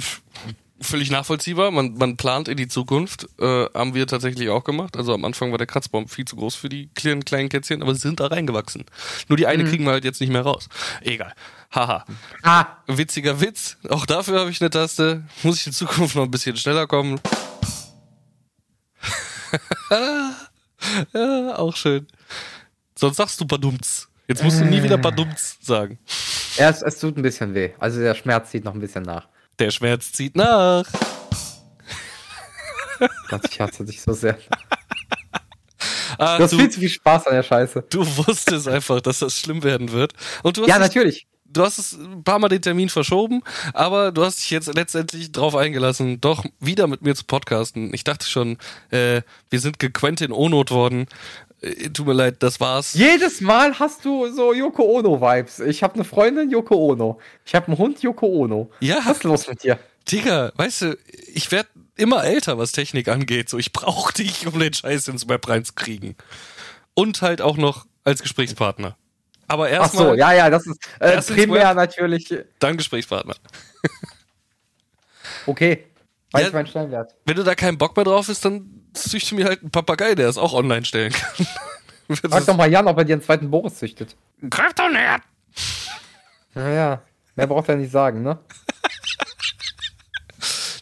völlig nachvollziehbar. Man, man plant in die Zukunft. Äh, haben wir tatsächlich auch gemacht. Also am Anfang war der Kratzbaum viel zu groß für die kleinen, kleinen Kätzchen, aber sie sind da reingewachsen. Nur die eine Mhm. kriegen wir halt jetzt nicht mehr raus. Egal. Haha. Ah, Witziger Witz. Auch dafür habe ich eine Taste. Muss ich in Zukunft noch ein bisschen schneller kommen. ja, auch schön. Sonst sagst du Badumts. Jetzt musst du nie wieder Badumts sagen. ja, es, es tut ein bisschen weh. Also der Schmerz zieht noch ein bisschen nach. Der Schmerz zieht nach. Gott, ich hasse dich so sehr. Ah, Du hast du, viel zu viel Spaß an der Scheiße. du wusstest einfach, dass das schlimm werden wird. Und du hast Ja, dich, natürlich. du hast es ein paar Mal den Termin verschoben, aber du hast dich jetzt letztendlich drauf eingelassen, doch wieder mit mir zu podcasten. Ich dachte schon, äh, wir sind gequentin Onot worden. Äh, tut mir leid, das war's. Jedes Mal hast du so Yoko Ono-Vibes. Ich habe eine Freundin, Yoko Ono. Ich habe einen Hund, Yoko Ono. Ja. Was ist los mit dir? Digga, weißt du, ich werde immer älter, was Technik angeht. So, ich brauche dich, um den Scheiß ins Web reinzukriegen. Und halt auch noch als Gesprächspartner. Aber Ach erstmal so, ja, ja, das ist äh, primär Web. natürlich. dann Gesprächspartner. Okay. Weiß Ja. ich meinen Stellenwert. Wenn du da keinen Bock mehr drauf ist, dann züchte mir halt einen Papagei, der es auch online stellen kann. Frag doch mal Jan, ob er dir einen zweiten Boris züchtet. Kryptonerd! Naja, mehr braucht er nicht sagen, ne?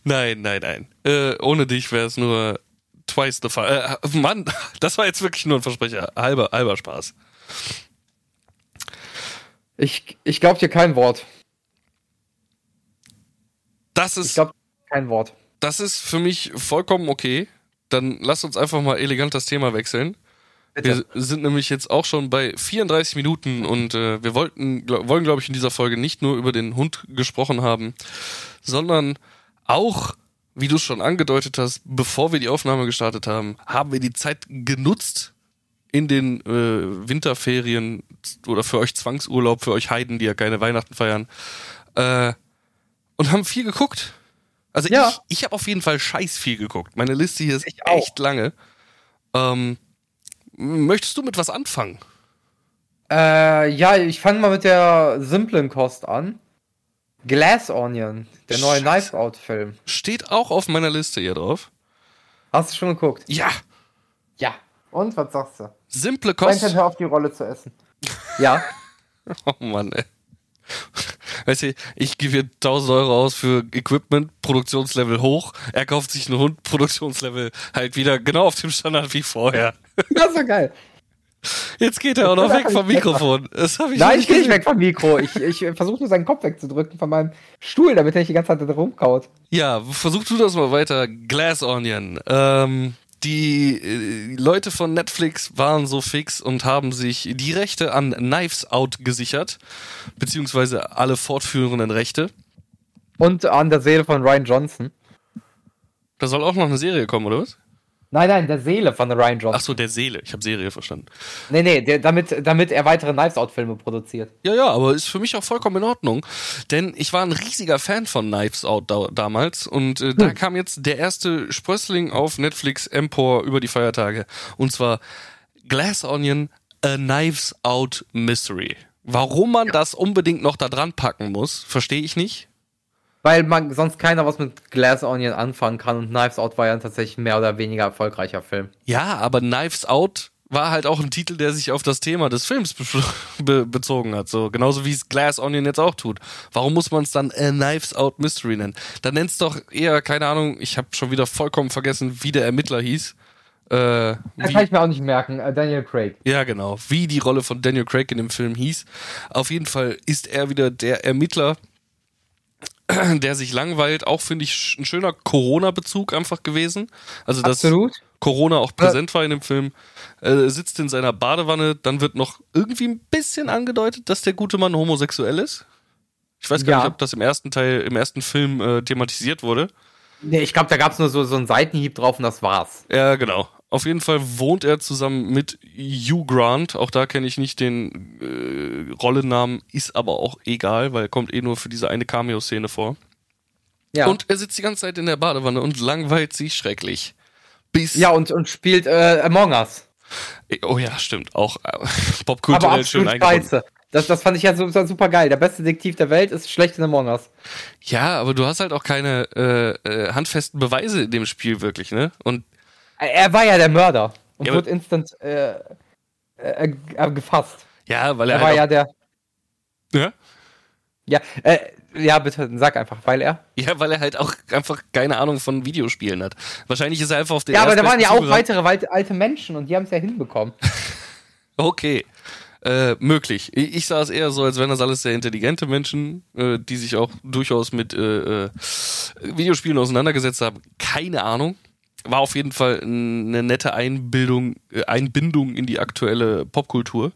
Nein, nein, nein. Äh, ohne dich wäre es nur twice the fun. Äh, Mann, das war jetzt wirklich nur ein Versprecher. Halber, halber Spaß. Ich, ich glaub dir kein Wort. Das Ich ist, glaub kein Wort. das ist für mich vollkommen okay. Dann lass uns einfach mal elegant das Thema wechseln. Bitte. Wir sind nämlich jetzt auch schon bei 34 Minuten und äh, wir wollten, glaub, wollen, glaube ich, in dieser Folge nicht nur über den Hund gesprochen haben, sondern auch, wie du schon angedeutet hast, bevor wir die Aufnahme gestartet haben, haben wir die Zeit genutzt in den äh, Winterferien oder für euch Zwangsurlaub, für euch Heiden, die ja keine Weihnachten feiern, äh, und haben viel geguckt. Also Ja. ich, ich habe auf jeden Fall scheiß viel geguckt. Meine Liste hier ist Ich auch. echt lange. Ähm, möchtest du mit was anfangen? Äh, ja, ich fange mal mit der simplen Kost an. Glass Onion, der neue Scheiße. Knife Out Film. Steht auch auf meiner Liste hier drauf. Hast du schon geguckt? Ja, Ja. Und was sagst du? simple Kost. hör auf die Rolle zu essen. Ja. Oh Mann, ey. Weißt du, ich gebe hier 1000 Euro aus für Equipment, Produktionslevel hoch. Er kauft sich einen Hund, Produktionslevel halt wieder genau auf dem Standard wie vorher. Das ist doch geil. Jetzt geht er auch noch weg vom Mikrofon. Das habe ich Nein, ich gehe nicht weg vom Mikro. Ich, ich versuche nur seinen Kopf wegzudrücken von meinem Stuhl, damit er nicht die ganze Zeit da rumkaut. Ja, versuch du das mal weiter. Glass Onion. Ähm, die äh, Leute von Netflix waren so fix und haben sich die Rechte an Knives Out gesichert, beziehungsweise alle fortführenden Rechte. Und an der Seele von Ryan Johnson. Da soll auch noch eine Serie kommen, oder was? Nein, nein, der Seele von Ryan Johnson. Ach so, der Seele. Ich habe Serie verstanden. Nee, nee, der, damit, damit er weitere Knives Out Filme produziert. Ja, ja, aber ist für mich auch vollkommen in Ordnung, denn ich war ein riesiger Fan von Knives Out da, damals und äh, da kam jetzt der erste Sprössling auf Netflix Empor über die Feiertage und zwar Glass Onion A Knives Out Mystery. Warum man das unbedingt noch da dran packen muss, verstehe ich nicht. Weil man sonst keiner was mit Glass Onion anfangen kann und Knives Out war ja tatsächlich ein mehr oder weniger erfolgreicher Film. Ja, aber Knives Out war halt auch ein Titel, der sich auf das Thema des Films be be bezogen hat. So genauso wie es Glass Onion jetzt auch tut. Warum muss man es dann A Knives Out Mystery nennen? Dann nenn's doch eher, keine Ahnung, ich habe schon wieder vollkommen vergessen, wie der Ermittler hieß. Äh, Das wie, kann ich mir auch nicht merken. Äh, Daniel Craig. ja, genau. Wie die Rolle von Daniel Craig in dem Film hieß. Auf jeden Fall ist er wieder der Ermittler, der sich langweilt. Auch finde ich ein schöner Corona-Bezug einfach gewesen. Also das Absolut. Corona auch präsent war in dem Film. Äh, sitzt in seiner Badewanne. Dann wird noch irgendwie ein bisschen angedeutet, dass der gute Mann homosexuell ist. Ich weiß gar Ja. nicht, ob das im ersten Teil, im ersten Film äh, thematisiert wurde. Nee, ich glaube, da gab es nur so, so einen Seitenhieb drauf und das war's. Ja, genau. Auf jeden Fall wohnt er zusammen mit Hugh Grant. Auch da kenne ich nicht den äh, Rollennamen, ist aber auch egal, weil er kommt eh nur für diese eine Cameo-Szene vor. Ja. Und er sitzt die ganze Zeit in der Badewanne und langweilt sich schrecklich. Bis. ja, und, und spielt äh, Among Us. Oh ja, stimmt. Auch äh, popkulturell schön scheiße. Das, das fand ich ja super, super geil. Der beste Detektiv der Welt ist schlecht in Among Us. Ja, aber du hast halt auch keine äh, äh, handfesten Beweise in dem Spiel wirklich, ne? Und Er war ja der Mörder und Ja, wurde instant äh, äh, äh, gefasst. ja, weil er, Er war halt ja auch, der. ja? Ja, äh, ja, bitte, sag einfach, weil er. ja, weil er halt auch einfach keine Ahnung von Videospielen hat. Wahrscheinlich ist er einfach auf den Ja, aber da waren ja auch weitere weit- alte Menschen und die haben es ja hinbekommen. Okay. Äh, möglich. Ich, ich sah es eher so, als wären das alles sehr intelligente Menschen, äh, die sich auch durchaus mit äh, äh, Videospielen auseinandergesetzt haben. Keine Ahnung. War auf jeden Fall eine nette Einbildung, äh, Einbindung in die aktuelle Popkultur.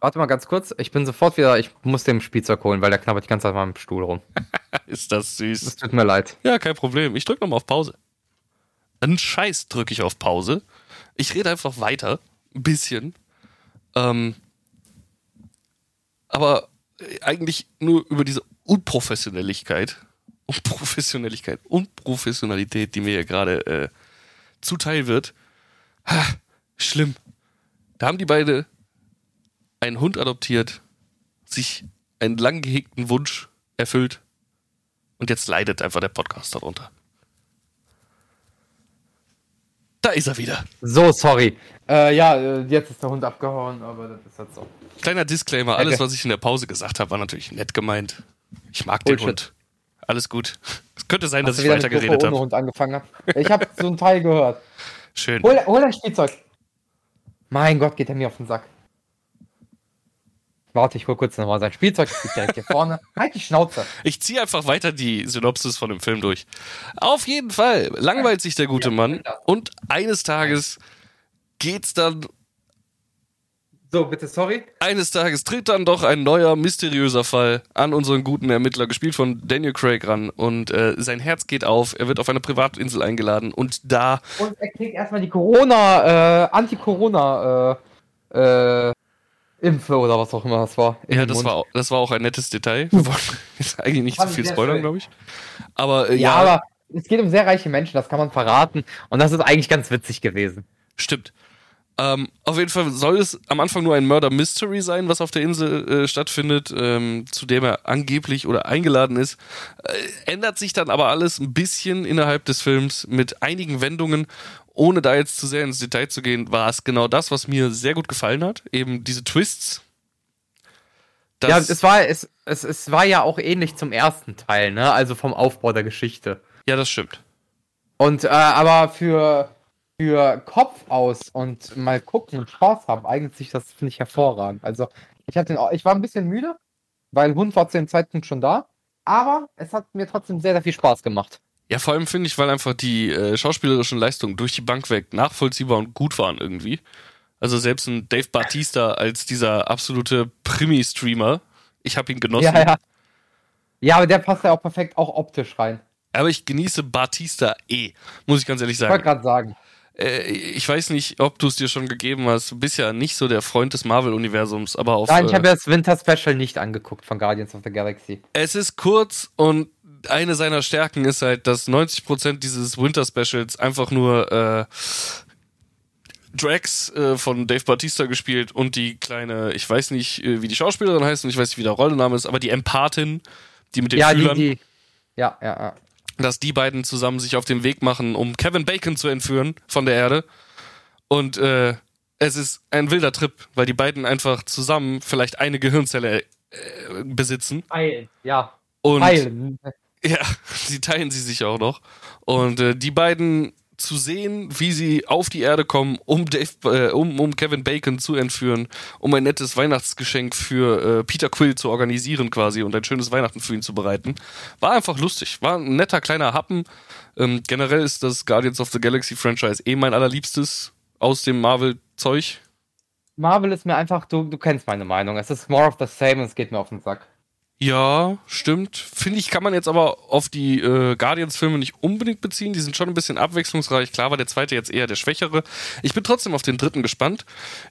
Warte mal ganz kurz, ich bin sofort wieder, ich muss dem Spielzeug holen, weil der knabbert die ganze Zeit mal im Stuhl rum. Ist das süß. Es tut mir leid. Ja, kein Problem. Ich drücke nochmal auf Pause. Einen Scheiß drücke ich auf Pause. Ich rede einfach weiter. Ein bisschen. Ähm, aber eigentlich nur über diese Unprofessionelligkeit. Unprofessionelligkeit. Unprofessionalität, die mir hier gerade äh, zuteil wird. Ha, schlimm. Da haben die beide einen Hund adoptiert, sich einen lang gehegten Wunsch erfüllt und jetzt leidet einfach der Podcast darunter. Da ist er wieder. So, sorry. Äh, ja, äh, jetzt ist der Hund abgehauen, aber das ist halt so. Kleiner Disclaimer, alles, was ich in der Pause gesagt habe, war natürlich nett gemeint. Ich mag den Hund. Alles gut. Es könnte sein, Hast dass ich weiter geredet habe. Hund angefangen hab. Ich habe so einen Teil gehört. Schön. Hol, hol dein Spielzeug. Mein Gott, geht er mir auf den Sack. Warte, ich hol kurz nochmal sein Spielzeug. Das liegt direkt hier vorne. Halt die Schnauze. Ich ziehe einfach weiter die Synopsis von dem Film durch. Auf jeden Fall langweilt sich der gute Mann und eines Tages geht's dann. So, bitte, sorry. Eines Tages tritt dann doch ein neuer, mysteriöser Fall an unseren guten Ermittler, gespielt von Daniel Craig, ran. Und äh, sein Herz geht auf, er wird auf eine Privatinsel eingeladen und da. Und er kriegt erstmal die Corona, äh, Anti-Corona, äh, äh, Impfe oder was auch immer das war. Ja, das war, das war auch ein nettes Detail. Wir wollen jetzt eigentlich nicht so viel spoilern, glaube ich. Aber äh, ja, ja, aber es geht um sehr reiche Menschen, das kann man verraten. Und das ist eigentlich ganz witzig gewesen. stimmt. Ähm, auf jeden Fall soll es am Anfang nur ein Murder Mystery sein, was auf der Insel äh, stattfindet, ähm, zu dem er angeblich oder eingeladen ist. Äh, ändert sich dann aber alles ein bisschen innerhalb des Films mit einigen Wendungen. Ohne da jetzt zu sehr ins Detail zu gehen, war es genau das, was mir sehr gut gefallen hat. Eben diese Twists. Ja, es war, es, es, es war ja auch ähnlich zum ersten Teil, ne? Also vom Aufbau der Geschichte. ja, das stimmt. Und äh, aber für, für Kopf aus und mal gucken und Spaß haben, eignet sich das, finde ich, hervorragend. Also ich hatte ich war ein bisschen müde, weil Hund war zu dem Zeitpunkt schon da, aber es hat mir trotzdem sehr, sehr viel Spaß gemacht. Ja, vor allem finde ich, weil einfach die äh, schauspielerischen Leistungen durch die Bank weg nachvollziehbar und gut waren irgendwie. Also selbst ein Dave Bautista als dieser absolute Primi-Streamer, ich habe ihn genossen. Ja, ja. Ja, aber der passt ja auch perfekt auch optisch rein. Aber ich genieße Batista eh, muss ich ganz ehrlich Ich wollte sagen. gerade sagen. Äh, ich weiß nicht, ob du es dir schon gegeben hast. Du bist ja nicht so der Freund des Marvel-Universums, aber auf. Nein, ich äh, habe ja das Winter Special nicht angeguckt von Guardians of the Galaxy. es ist kurz und eine seiner Stärken ist halt, dass 90% dieses Winter Specials einfach nur äh, Drax äh, von Dave Bautista gespielt und die kleine, ich weiß nicht, äh, wie die Schauspielerin heißt und ich weiß nicht, wie der Rollenname ist, aber die Empathin, die mit den Ja, die, Fühlern, die. Ja, ja, ja. Dass die beiden zusammen sich auf den Weg machen, um Kevin Bacon zu entführen von der Erde. Und äh, es ist ein wilder Trip, weil die beiden einfach zusammen vielleicht eine Gehirnzelle äh, besitzen. Heilen. Ja. Und Heilen. ja, sie teilen sie sich auch noch. Und äh, die beiden zu sehen, wie sie auf die Erde kommen, um, Dave, äh, um, um Kevin Bacon zu entführen, um ein nettes Weihnachtsgeschenk für äh, Peter Quill zu organisieren quasi und ein schönes Weihnachten für ihn zu bereiten. War einfach lustig. War ein netter kleiner Happen. Ähm, generell ist das Guardians of the Galaxy Franchise eh mein allerliebstes aus dem Marvel-Zeug. Marvel ist mir einfach, du, du kennst meine Meinung. Es ist more of the same und es geht mir auf den Sack. Ja, stimmt. Finde ich, kann man jetzt aber auf die äh, Guardians-Filme nicht unbedingt beziehen. Die sind schon ein bisschen abwechslungsreich. Klar war der zweite jetzt eher der schwächere. Ich bin trotzdem auf den dritten gespannt.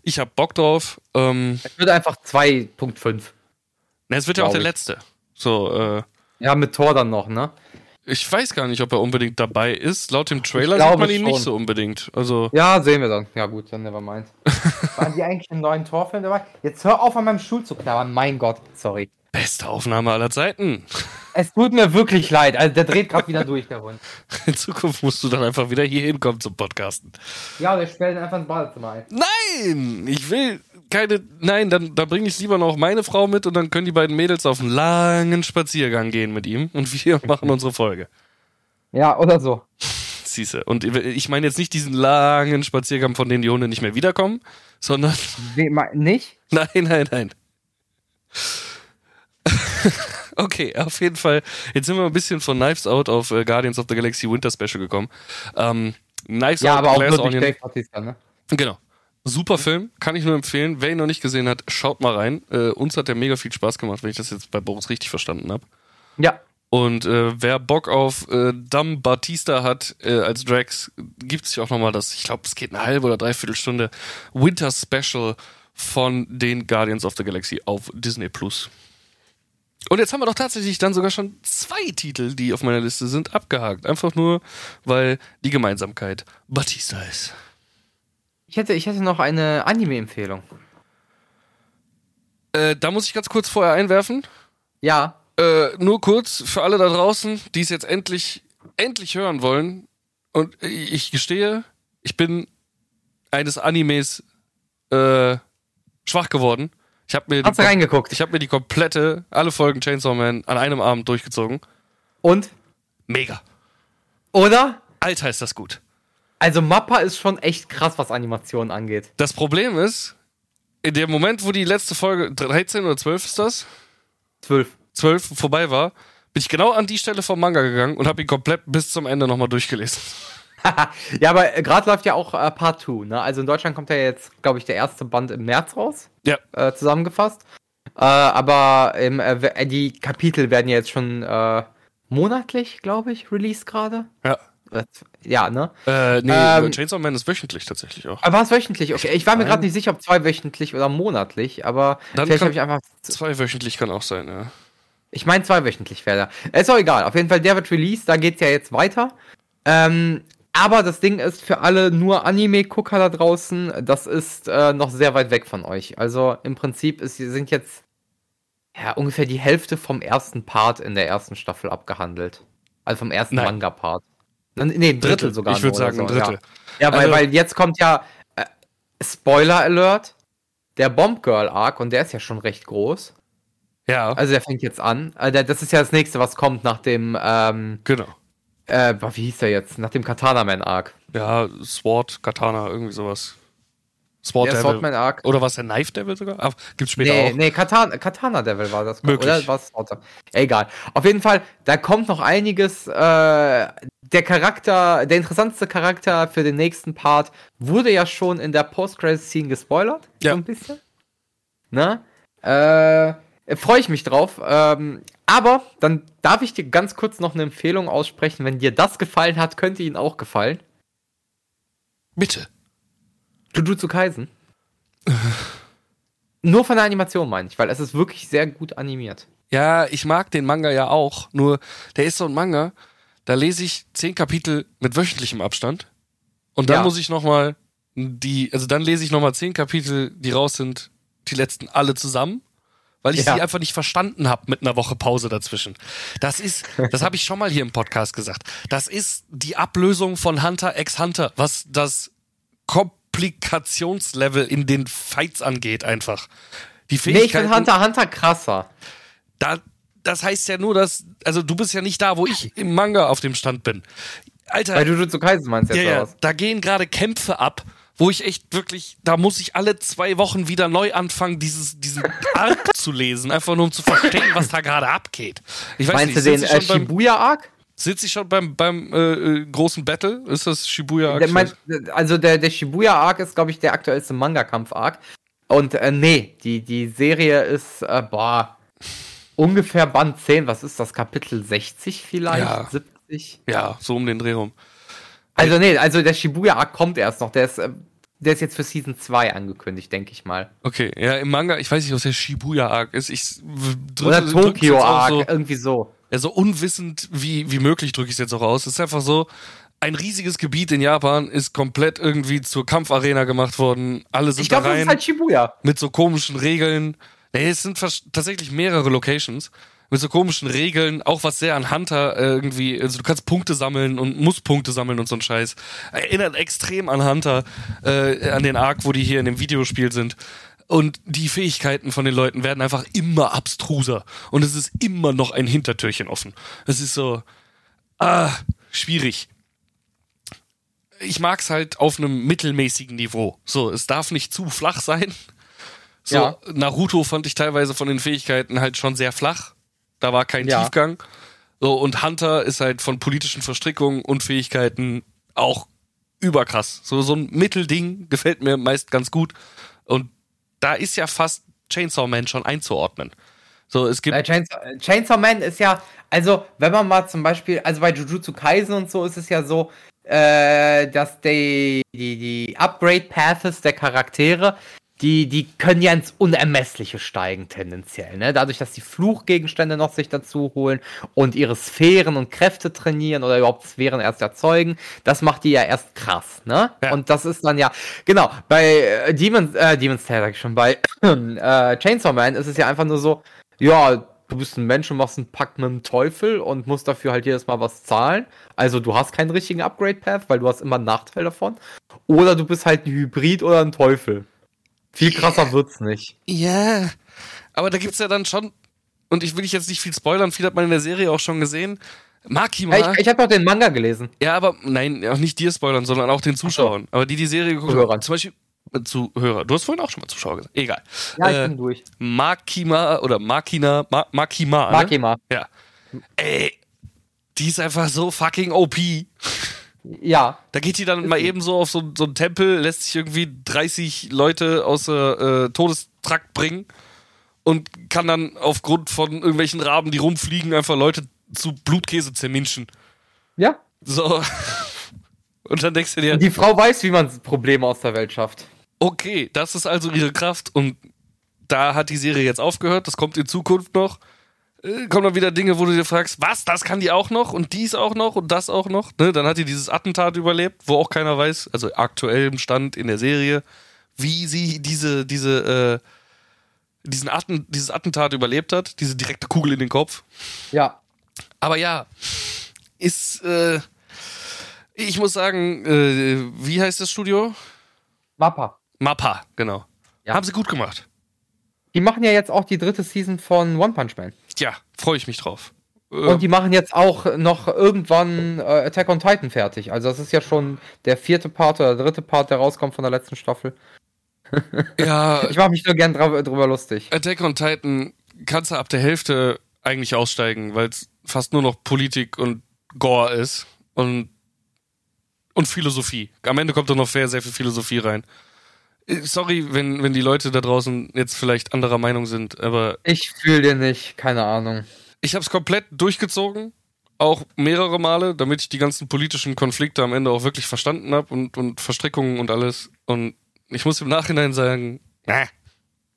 Ich habe Bock drauf. Ähm, Es wird einfach 2.5. na, es wird ja auch der ich. letzte. So, äh, Ja, mit Tor dann noch, ne? ich weiß gar nicht, ob er unbedingt dabei ist. Laut dem Trailer sieht man ihn schon. nicht so unbedingt. Also, Ja, sehen wir dann. Ja, gut, dann never mind. Waren die eigentlich im neuen Torfilm dabei? Jetzt hör auf, an meinem Stuhl zu knabbern. Mein Gott, sorry. Beste Aufnahme aller Zeiten. Es tut mir wirklich leid. Also, der dreht gerade wieder durch, der Hund. In Zukunft musst du dann einfach wieder hier hinkommen zum Podcasten. Ja, der sperrt ihn einfach ins Badezimmer ein. Nein! Ich will keine. Nein, dann, dann bringe ich lieber noch meine Frau mit und dann können die beiden Mädels auf einen langen Spaziergang gehen mit ihm und wir machen unsere Folge. Ja, oder so. Siehste. Und ich meine jetzt nicht diesen langen Spaziergang, von dem die Hunde nicht mehr wiederkommen, sondern. Ma- nicht? Nein, nein, nein. okay, auf jeden Fall. Jetzt sind wir ein bisschen von Knives Out auf äh, Guardians of the Galaxy Winter Special gekommen. Ähm, Knives Ja, Out, aber auch Glass Onion. Dave Bautista, ne? Genau. Super Film, kann ich nur empfehlen. Wer ihn noch nicht gesehen hat, schaut mal rein. Äh, uns hat der mega viel Spaß gemacht, wenn ich das jetzt bei Boris richtig verstanden habe. Ja. Und äh, wer Bock auf äh, Dam Batista hat äh, als Drax, gibt es ja auch nochmal das, ich glaube, es geht eine halbe oder dreiviertel Stunde Winter Special von den Guardians of the Galaxy auf Disney Plus. Und jetzt haben wir doch tatsächlich dann sogar schon zwei Titel, die auf meiner Liste sind, abgehakt. Einfach nur, weil die Gemeinsamkeit Batista ist. Ich hätte, ich hätte noch eine Anime-Empfehlung. Äh, da muss ich ganz kurz vorher einwerfen. Ja. Äh, nur kurz für alle da draußen, die es jetzt endlich, endlich hören wollen. Und ich gestehe, ich bin eines Animes äh, schwach geworden. Ich habe mir, Hast du reingeguckt? ich hab mir die komplette, alle Folgen Chainsaw Man an einem Abend durchgezogen. Und? Mega. Oder? Alter, ist das gut. Also Mappa ist schon echt krass, was Animationen angeht. Das Problem ist, in dem Moment, wo die letzte Folge, 13 oder 12 ist das? Zwölf. 12 vorbei war, bin ich genau an die Stelle vom Manga gegangen und habe ihn komplett bis zum Ende nochmal durchgelesen. ja, aber äh, gerade läuft ja auch äh, Part 2, ne? Also in Deutschland kommt ja jetzt, glaube ich, der erste Band im März raus. Ja. Äh, zusammengefasst. Äh, aber ähm, äh, die Kapitel werden ja jetzt schon äh, monatlich, glaube ich, released gerade. Ja. Äh, Ja, ne? Äh, nee, Ähm, Chainsaw Man ist wöchentlich tatsächlich auch. Aber war es wöchentlich? Okay, ich war mir gerade nicht sicher, ob zweiwöchentlich oder monatlich, aber Dann vielleicht kann- habe ich einfach. Zwei wöchentlich kann auch sein, ja. Ich meine, zweiwöchentlich wäre da. Ist auch egal. Auf jeden Fall, der wird released, da geht's ja jetzt weiter. Ähm, aber das Ding ist für alle nur Anime-Gucker da draußen, das ist äh, noch sehr weit weg von euch. Also im Prinzip ist, sind jetzt ja, ungefähr die Hälfte vom ersten Part in der ersten Staffel abgehandelt. Also vom ersten. Manga-Part. Nee, ein Drittel, Drittel. sogar. Ich würd nur oder sagen, ein so, Drittel. Ja, ja weil, Also- weil jetzt kommt ja äh, Spoiler Alert, der Bomb Girl Arc und der ist ja schon recht groß. Ja, Also der fängt jetzt an. Äh, das ist ja das nächste, was kommt nach dem, ähm, genau. Äh, boah, wie hieß der jetzt? Nach dem Katana Man Arc. Ja, Sword, Katana, irgendwie sowas. Sword Der Devil. Swordman Arc. Oder was der Knife Devil sogar? Ah, gibt's später Nee, auch. nee, Katana, Katana Devil war das. Möglich. Oder was? Egal. Auf jeden Fall, da kommt noch einiges. Äh, der Charakter, der interessanteste Charakter für den nächsten Part wurde ja schon in der Post-Credit-Scene gespoilert. Ja. So ein bisschen. Ne? Äh, freue ich mich drauf. Ähm, aber dann darf ich dir ganz kurz noch eine Empfehlung aussprechen. Wenn dir das gefallen hat, könnte Ihnen auch gefallen. Bitte. Jujutsu Kaisen. Nur von der Animation meine ich, weil es ist wirklich sehr gut animiert. Ja, ich mag den Manga ja auch, nur der ist so ein Manga, da lese ich zehn Kapitel mit wöchentlichem Abstand und dann Ja. muss ich nochmal die, also dann lese ich nochmal zehn Kapitel, die raus sind, die letzten alle zusammen, weil ich Ja. sie einfach nicht verstanden habe mit einer Woche Pause dazwischen. Das ist, das habe ich schon mal hier im Podcast gesagt, das ist die Ablösung von Hunter x Hunter, was das Komplikationslevel in den Fights angeht einfach. Die Nee, ich finde Hunter x Hunter krasser. da, das heißt ja nur, dass, also du bist ja nicht da, wo ich im Manga auf dem Stand bin. Alter, Bei Jujutsu Kaisen meinst du ja, jetzt ja, was? da gehen gerade Kämpfe ab, wo ich echt wirklich, da muss ich alle zwei Wochen wieder neu anfangen, dieses, diesen Arc zu lesen, einfach nur um zu verstehen, was da gerade abgeht. Ich weiß Meinst nicht, du den äh, ich, schon beim- Shibuya Arc? sitze ich schon beim, beim äh, äh, großen Battle? Ist das Shibuya Der, Arc? mein, also der, der Shibuya Arc ist, glaube ich, der aktuellste Manga-Kampf-Arc. Und äh, nee, die, die Serie ist, äh, boah, ungefähr Band 10. Was ist das? Kapitel 60 vielleicht? Ja. 70? ja, so um den Dreh rum. Also nee, also der Shibuya Arc kommt erst noch. Der ist, äh, der ist jetzt für Season 2 angekündigt, denke ich mal. Okay, ja, im Manga, ich weiß nicht, was der Shibuya Arc ist. Ich drücke Oder Tokyo Arc, So, irgendwie so. ja, so unwissend wie, wie möglich drücke ich es jetzt auch aus. Es ist einfach so, ein riesiges Gebiet in Japan ist komplett irgendwie zur Kampfarena gemacht worden. Alle sind Ich glaube, da das ist halt Shibuya. mit so komischen Regeln. Nee, es sind tatsächlich mehrere Locations mit so komischen Regeln, auch was sehr an Hunter äh, irgendwie, also du kannst Punkte sammeln und musst Punkte sammeln und so ein Scheiß. Erinnert extrem an Hunter, äh, an den Arc, wo die hier in dem Videospiel sind. Und die Fähigkeiten von den Leuten werden einfach immer abstruser. Und es ist immer noch ein Hintertürchen offen. Es ist so, ah, schwierig. Ich mag's halt auf einem mittelmäßigen Niveau. So, es darf nicht zu flach sein. So, Ja. Naruto fand ich teilweise von den Fähigkeiten halt schon sehr flach. Da war kein Ja. Tiefgang. So, und Hunter ist halt von politischen Verstrickungen und Fähigkeiten auch überkrass. So, so ein Mittelding gefällt mir meist ganz gut. Und da ist ja fast Chainsaw Man schon einzuordnen. So, es gibt. Chainsaw, Chainsaw Man ist ja, also, wenn man mal zum Beispiel, also bei Jujutsu Kaisen und so ist es ja so, äh, dass die, die, die Upgrade-Paths der Charaktere die, die können ja ins Unermessliche steigen, tendenziell. Ne? Dadurch, dass die Fluchgegenstände noch sich dazu holen und ihre Sphären und Kräfte trainieren oder überhaupt Sphären erst erzeugen, das macht die ja erst krass. Ne? Ja. Und das ist dann ja, genau, bei äh, Demon's, äh, Demon's Tale, sag ich schon, bei äh, Chainsaw Man ist es ja einfach nur so, ja, du bist ein Mensch und machst einen Pakt mit dem Teufel und musst dafür halt jedes Mal was zahlen. Also du hast keinen richtigen Upgrade-Path, weil du hast immer einen Nachteil davon. Oder du bist halt ein Hybrid oder ein Teufel. Viel krasser yeah. wird's nicht. Ja, aber da gibt's ja dann schon, und ich will dich jetzt nicht viel spoilern, viel hat man in der Serie auch schon gesehen. Makima. Ja, ich ich habe doch den Manga gelesen. Ja, aber nein, auch nicht dir spoilern, sondern auch den Zuschauern. Aber die die Serie geguckt haben. Zum Beispiel äh, Zuhörer. Du hast vorhin auch schon mal Zuschauer gesagt. Egal. Ja, ich äh, bin durch. Makima oder Makina, Ma Makima. Ne? Makima. Ja. Ey, die ist einfach so fucking OP. Ja. Da geht die dann mal eben so auf so, so einen Tempel, lässt sich irgendwie 30 Leute aus äh, Todestrakt bringen und kann dann aufgrund von irgendwelchen Raben, die rumfliegen, einfach Leute zu Blutkäse zerminschen. Ja. So. Und dann denkst du dir. Die Frau weiß, wie man Probleme aus der Welt schafft. Okay, das ist also ihre Kraft und da hat die Serie jetzt aufgehört. Das kommt in Zukunft noch. Äh, kommen dann wieder Dinge, wo du dir fragst, was, das kann die auch noch und dies auch noch und das auch noch. Ne? Dann hat die dieses Attentat überlebt, wo auch keiner weiß, also aktuell im Stand in der Serie, wie sie diese, diese, äh, diesen Atten, dieses Attentat überlebt hat, diese direkte Kugel in den Kopf. Ja. Aber ja, ist, äh, ich muss sagen, äh, wie heißt das Studio? Mappa. Mappa, genau. Ja. Haben sie gut gemacht. Die machen ja jetzt auch die dritte Season von One Punch Man. Ja, freue ich mich drauf. Und die machen jetzt auch noch irgendwann äh, Attack on Titan fertig. Also das ist ja schon der vierte Part oder der dritte Part, der rauskommt von der letzten Staffel. Ja. ich mache mich nur gern drüber lustig. Attack on Titan kannst du ab der Hälfte eigentlich aussteigen, weil es fast nur noch Politik und Gore ist und und Philosophie. Am Ende kommt da noch sehr, sehr viel Philosophie rein. Äh, sorry, wenn, wenn die Leute da draußen jetzt vielleicht anderer Meinung sind, aber. Ich fühle dir nicht, keine Ahnung. Ich habe es komplett durchgezogen, auch mehrere Male, damit ich die ganzen politischen Konflikte am Ende auch wirklich verstanden habe und, und Verstrickungen und alles. Und ich muss im Nachhinein sagen, äh,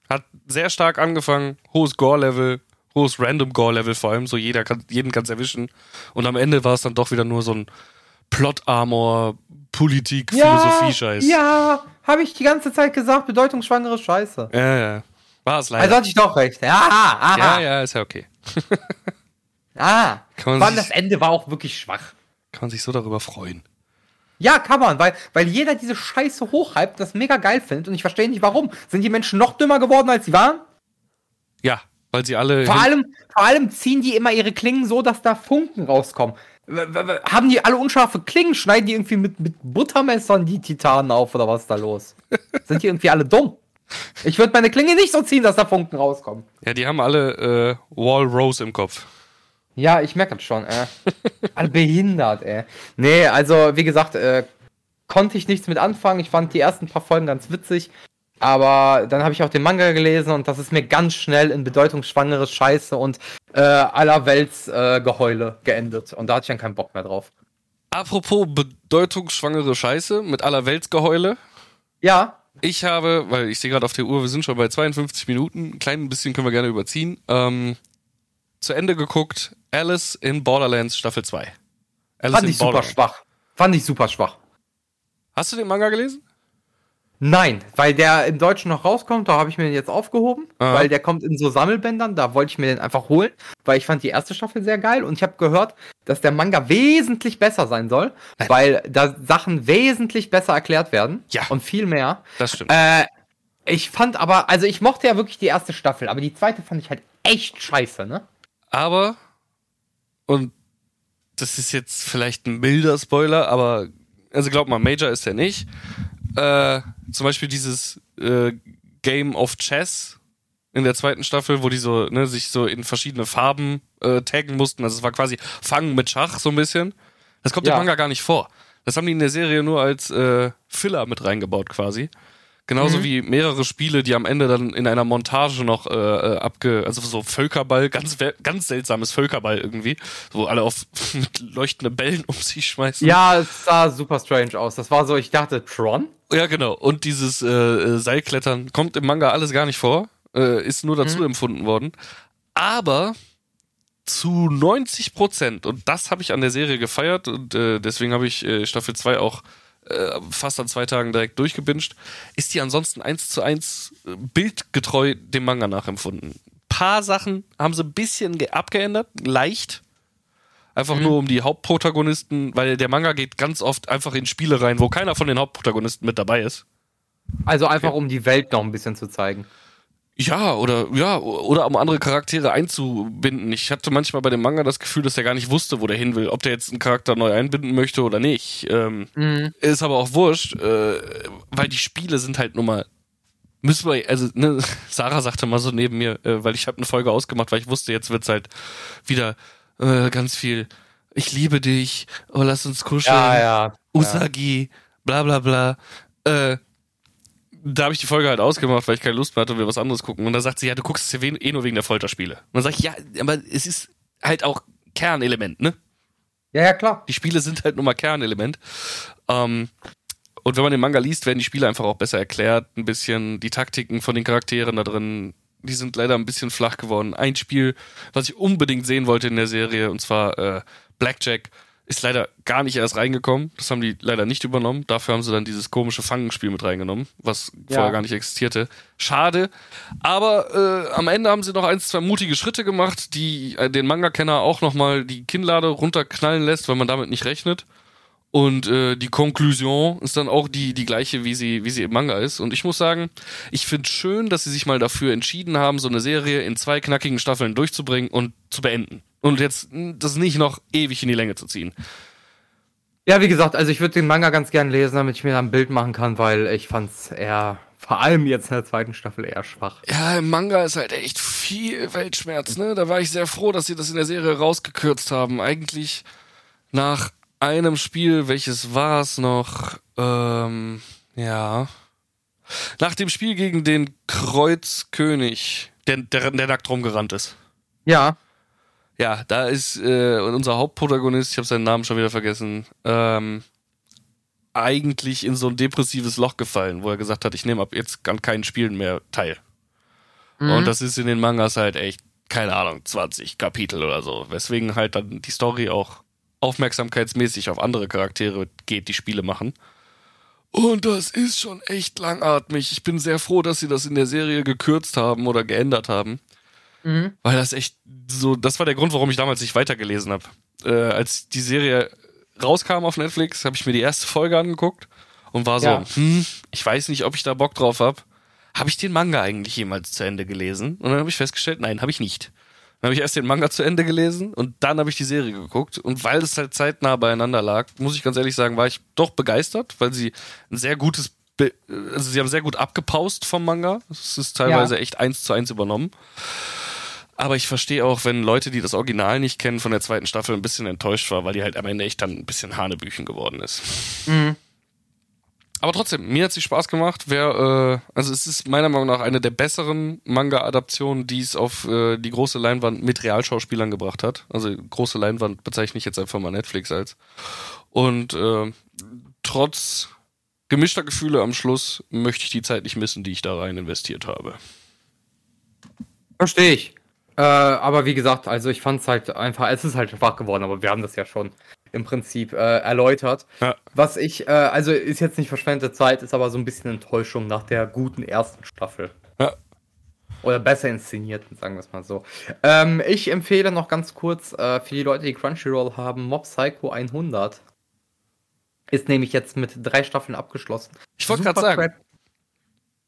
hat sehr stark angefangen, hohes Gore-Level, hohes Random Gore-Level vor allem, so jeder kann, jeden kann's erwischen. Und am Ende war es dann doch wieder nur so ein Plot-Armor, Politik, ja, Philosophie-Scheiß. Ja, habe ich die ganze Zeit gesagt, bedeutungsschwangere Scheiße. Ja, ja. War es leider. Also hatte ich doch recht. Ja, aha. Ja, ja, ist ja okay. ah, kann man das Ende war auch wirklich schwach. Kann man sich so darüber freuen. Ja, kann man, weil, weil jeder diese Scheiße hochhypt, das mega geil findet und ich verstehe nicht warum. Sind die Menschen noch dümmer geworden, als sie waren? Ja, weil sie alle. Vor allem, vor allem ziehen die immer ihre Klingen so, dass da Funken rauskommen. Haben die alle unscharfe Klingen? Schneiden die irgendwie mit, mit Buttermessern die Titanen auf oder was ist da los? Sind die irgendwie alle dumm? Ich würde meine Klinge nicht so ziehen, dass da Funken rauskommen. Ja, die haben alle äh, Wall Rose im Kopf. Ja, ich merke das schon, äh. alle behindert, ey. Nee, also, wie gesagt, äh, konnte ich nichts mit anfangen. Ich fand die ersten paar Folgen ganz witzig. Aber dann habe ich auch den Manga gelesen und das ist mir ganz schnell in bedeutungsschwangere Scheiße und äh, allerwelts äh, Geheule geendet. Und da hatte ich dann keinen Bock mehr drauf. Apropos bedeutungsschwangere Scheiße mit allerwelts Geheule. Ja. Ich habe, weil ich sehe gerade auf der Uhr, wir sind schon bei 52 Minuten, ein klein bisschen können wir gerne überziehen, ähm, zu Ende geguckt, Alice in Borderlands Staffel 2. Alice Fand ich super schwach. Fand ich super schwach. Hast du den Manga gelesen? Nein, weil der im Deutschen noch rauskommt, da habe ich mir den jetzt aufgehoben, Aha. weil der kommt in so Sammelbändern, da wollte ich mir den einfach holen, weil ich fand die erste Staffel sehr geil und ich habe gehört, dass der Manga wesentlich besser sein soll, weil da Sachen wesentlich besser erklärt werden ja. und viel mehr. Das stimmt. Äh, ich fand aber, also ich mochte ja wirklich die erste Staffel, aber die zweite fand ich halt echt scheiße, ne? Aber, und das ist jetzt vielleicht ein milder Spoiler, aber, also glaub mal, Major ist er nicht äh, zum Beispiel dieses äh, Game of Chess in der zweiten Staffel, wo die so, ne, sich so in verschiedene Farben äh, taggen mussten. Also es war quasi Fangen mit Schach so ein bisschen. Das kommt ja. im Manga gar nicht vor. Das haben die in der Serie nur als äh, Filler mit reingebaut quasi. Genauso Mhm. wie mehrere Spiele, die am Ende dann in einer Montage noch äh, äh, abge, also so Völkerball, ganz ganz seltsames Völkerball irgendwie, wo alle auf mit leuchtende Bällen um sich schmeißen. Ja, es sah super strange aus. Das war so, ich dachte, Tron? Ja, genau. Und dieses äh, äh, Seilklettern kommt im Manga alles gar nicht vor, äh, ist nur dazu empfunden worden. Aber zu 90 Prozent, und das habe ich an der Serie gefeiert, und äh, deswegen habe ich äh, Staffel 2 auch äh, fast an zwei Tagen direkt durchgebinged, ist die ansonsten eins zu eins äh, bildgetreu dem Manga nachempfunden. Paar Sachen haben sie ein bisschen ge- abgeändert, leicht. Einfach nur um die Hauptprotagonisten, weil der Manga geht ganz oft einfach in Spiele rein, wo keiner von den Hauptprotagonisten mit dabei ist. Also einfach, um die Welt noch ein bisschen zu zeigen. Ja, oder ja, oder um andere Charaktere einzubinden. Ich hatte manchmal bei dem Manga das Gefühl, dass er gar nicht wusste, wo der hin will, ob der jetzt einen Charakter neu einbinden möchte oder nicht. Ähm, Ist aber auch wurscht, äh, weil die Spiele sind halt nun mal. Müssen wir, also, ne, Sarah sagte mal so neben mir, äh, weil ich habe eine Folge ausgemacht, weil ich wusste, jetzt wird's halt wieder äh, ganz viel. Ich liebe dich, oh, lass uns kuscheln. ja. Usagi, bla bla bla. Äh, da habe ich die Folge halt ausgemacht, weil ich keine Lust mehr hatte und wir was anderes gucken. Und da sagt sie, ja, du guckst es ja eh nur wegen der Folterspiele. Und dann sag ich, ja, aber es ist halt auch Kernelement, ne? Ja, ja, klar. Die Spiele sind halt nun mal Kernelement. Ähm, und wenn man den Manga liest, werden die Spiele einfach auch besser erklärt. Ein bisschen die Taktiken von den Charakteren da drin, die sind leider ein bisschen flach geworden. Ein Spiel, was ich unbedingt sehen wollte in der Serie, und zwar äh, Blackjack, ist leider gar nicht erst reingekommen. Das haben die leider nicht übernommen. Dafür haben sie dann dieses komische Fangenspiel mit reingenommen, was Ja. vorher gar nicht existierte. Schade. Aber äh, am Ende haben sie noch ein, zwei mutige Schritte gemacht, die äh, den Manga-Kenner auch nochmal die Kinnlade runterknallen lässt, weil man damit nicht rechnet. Und äh, die Konklusion ist dann auch die, die gleiche, wie sie, wie sie im Manga ist. Und ich muss sagen, ich finde schön, dass sie sich mal dafür entschieden haben, so eine Serie in zwei knackigen Staffeln durchzubringen und zu beenden. Und jetzt mh, das nicht noch ewig in die Länge zu ziehen. Ja, wie gesagt, also ich würde den Manga ganz gern lesen, damit ich mir da ein Bild machen kann, weil ich fand's eher, vor allem jetzt in der zweiten Staffel, eher schwach. Ja, im Manga ist halt echt viel Weltschmerz, ne? Da war ich sehr froh, dass sie das in der Serie rausgekürzt haben. Eigentlich nach einem Spiel, welches war es noch? Ähm, ja. Nach dem Spiel gegen den Kreuzkönig, der, der, der nackt rumgerannt ist. Ja, Ja, da ist äh, unser Hauptprotagonist, ich habe seinen Namen schon wieder vergessen, ähm, eigentlich in so ein depressives Loch gefallen, wo er gesagt hat, ich nehme ab jetzt an keinen Spielen mehr teil. Und das ist in den Mangas halt echt, keine Ahnung, 20 Kapitel oder so. Weswegen halt dann die Story auch aufmerksamkeitsmäßig auf andere Charaktere geht, die Spiele machen. Und das ist schon echt langatmig. Ich bin sehr froh, dass sie das in der Serie gekürzt haben oder geändert haben. Weil das echt so, das war der Grund, warum ich damals nicht weitergelesen habe. Äh, als die Serie rauskam auf Netflix, habe ich mir die erste Folge angeguckt und war so, Ja. hm, ich weiß nicht, ob ich da Bock drauf habe. Habe ich den Manga eigentlich jemals zu Ende gelesen? Und dann habe ich festgestellt, nein, habe ich nicht. Dann habe ich erst den Manga zu Ende gelesen und dann habe ich die Serie geguckt. Und weil es halt zeitnah beieinander lag, muss ich ganz ehrlich sagen, war ich doch begeistert, weil sie ein sehr gutes, Be also sie haben sehr gut abgepaust vom Manga. Es ist teilweise Ja. echt eins zu eins übernommen. Aber ich verstehe auch, wenn Leute, die das Original nicht kennen, von der zweiten Staffel ein bisschen enttäuscht war, weil die halt am Ende echt dann ein bisschen Hanebüchen geworden ist. Aber trotzdem, mir hat sie Spaß gemacht. Wer, äh, also es ist meiner Meinung nach eine der besseren Manga-Adaptionen, die es auf äh, die große Leinwand mit Realschauspielern gebracht hat. Also große Leinwand bezeichne ich jetzt einfach mal Netflix als. Und äh, trotz gemischter Gefühle am Schluss möchte ich die Zeit nicht missen, die ich da rein investiert habe. verstehe ich. Äh, aber wie gesagt, also ich fand's halt einfach, es ist halt schwach geworden, aber wir haben das ja schon im Prinzip äh, erläutert. Ja. Was ich, äh, also ist jetzt nicht verschwendete Zeit, ist aber so ein bisschen Enttäuschung nach der guten ersten Staffel. Ja. Oder besser inszenierten, sagen wir es mal so. Ähm, ich empfehle noch ganz kurz äh, für die Leute, die Crunchyroll haben, Mob Psycho 100. Ist nämlich jetzt mit drei Staffeln abgeschlossen. Ich wollte gerade sagen, crap-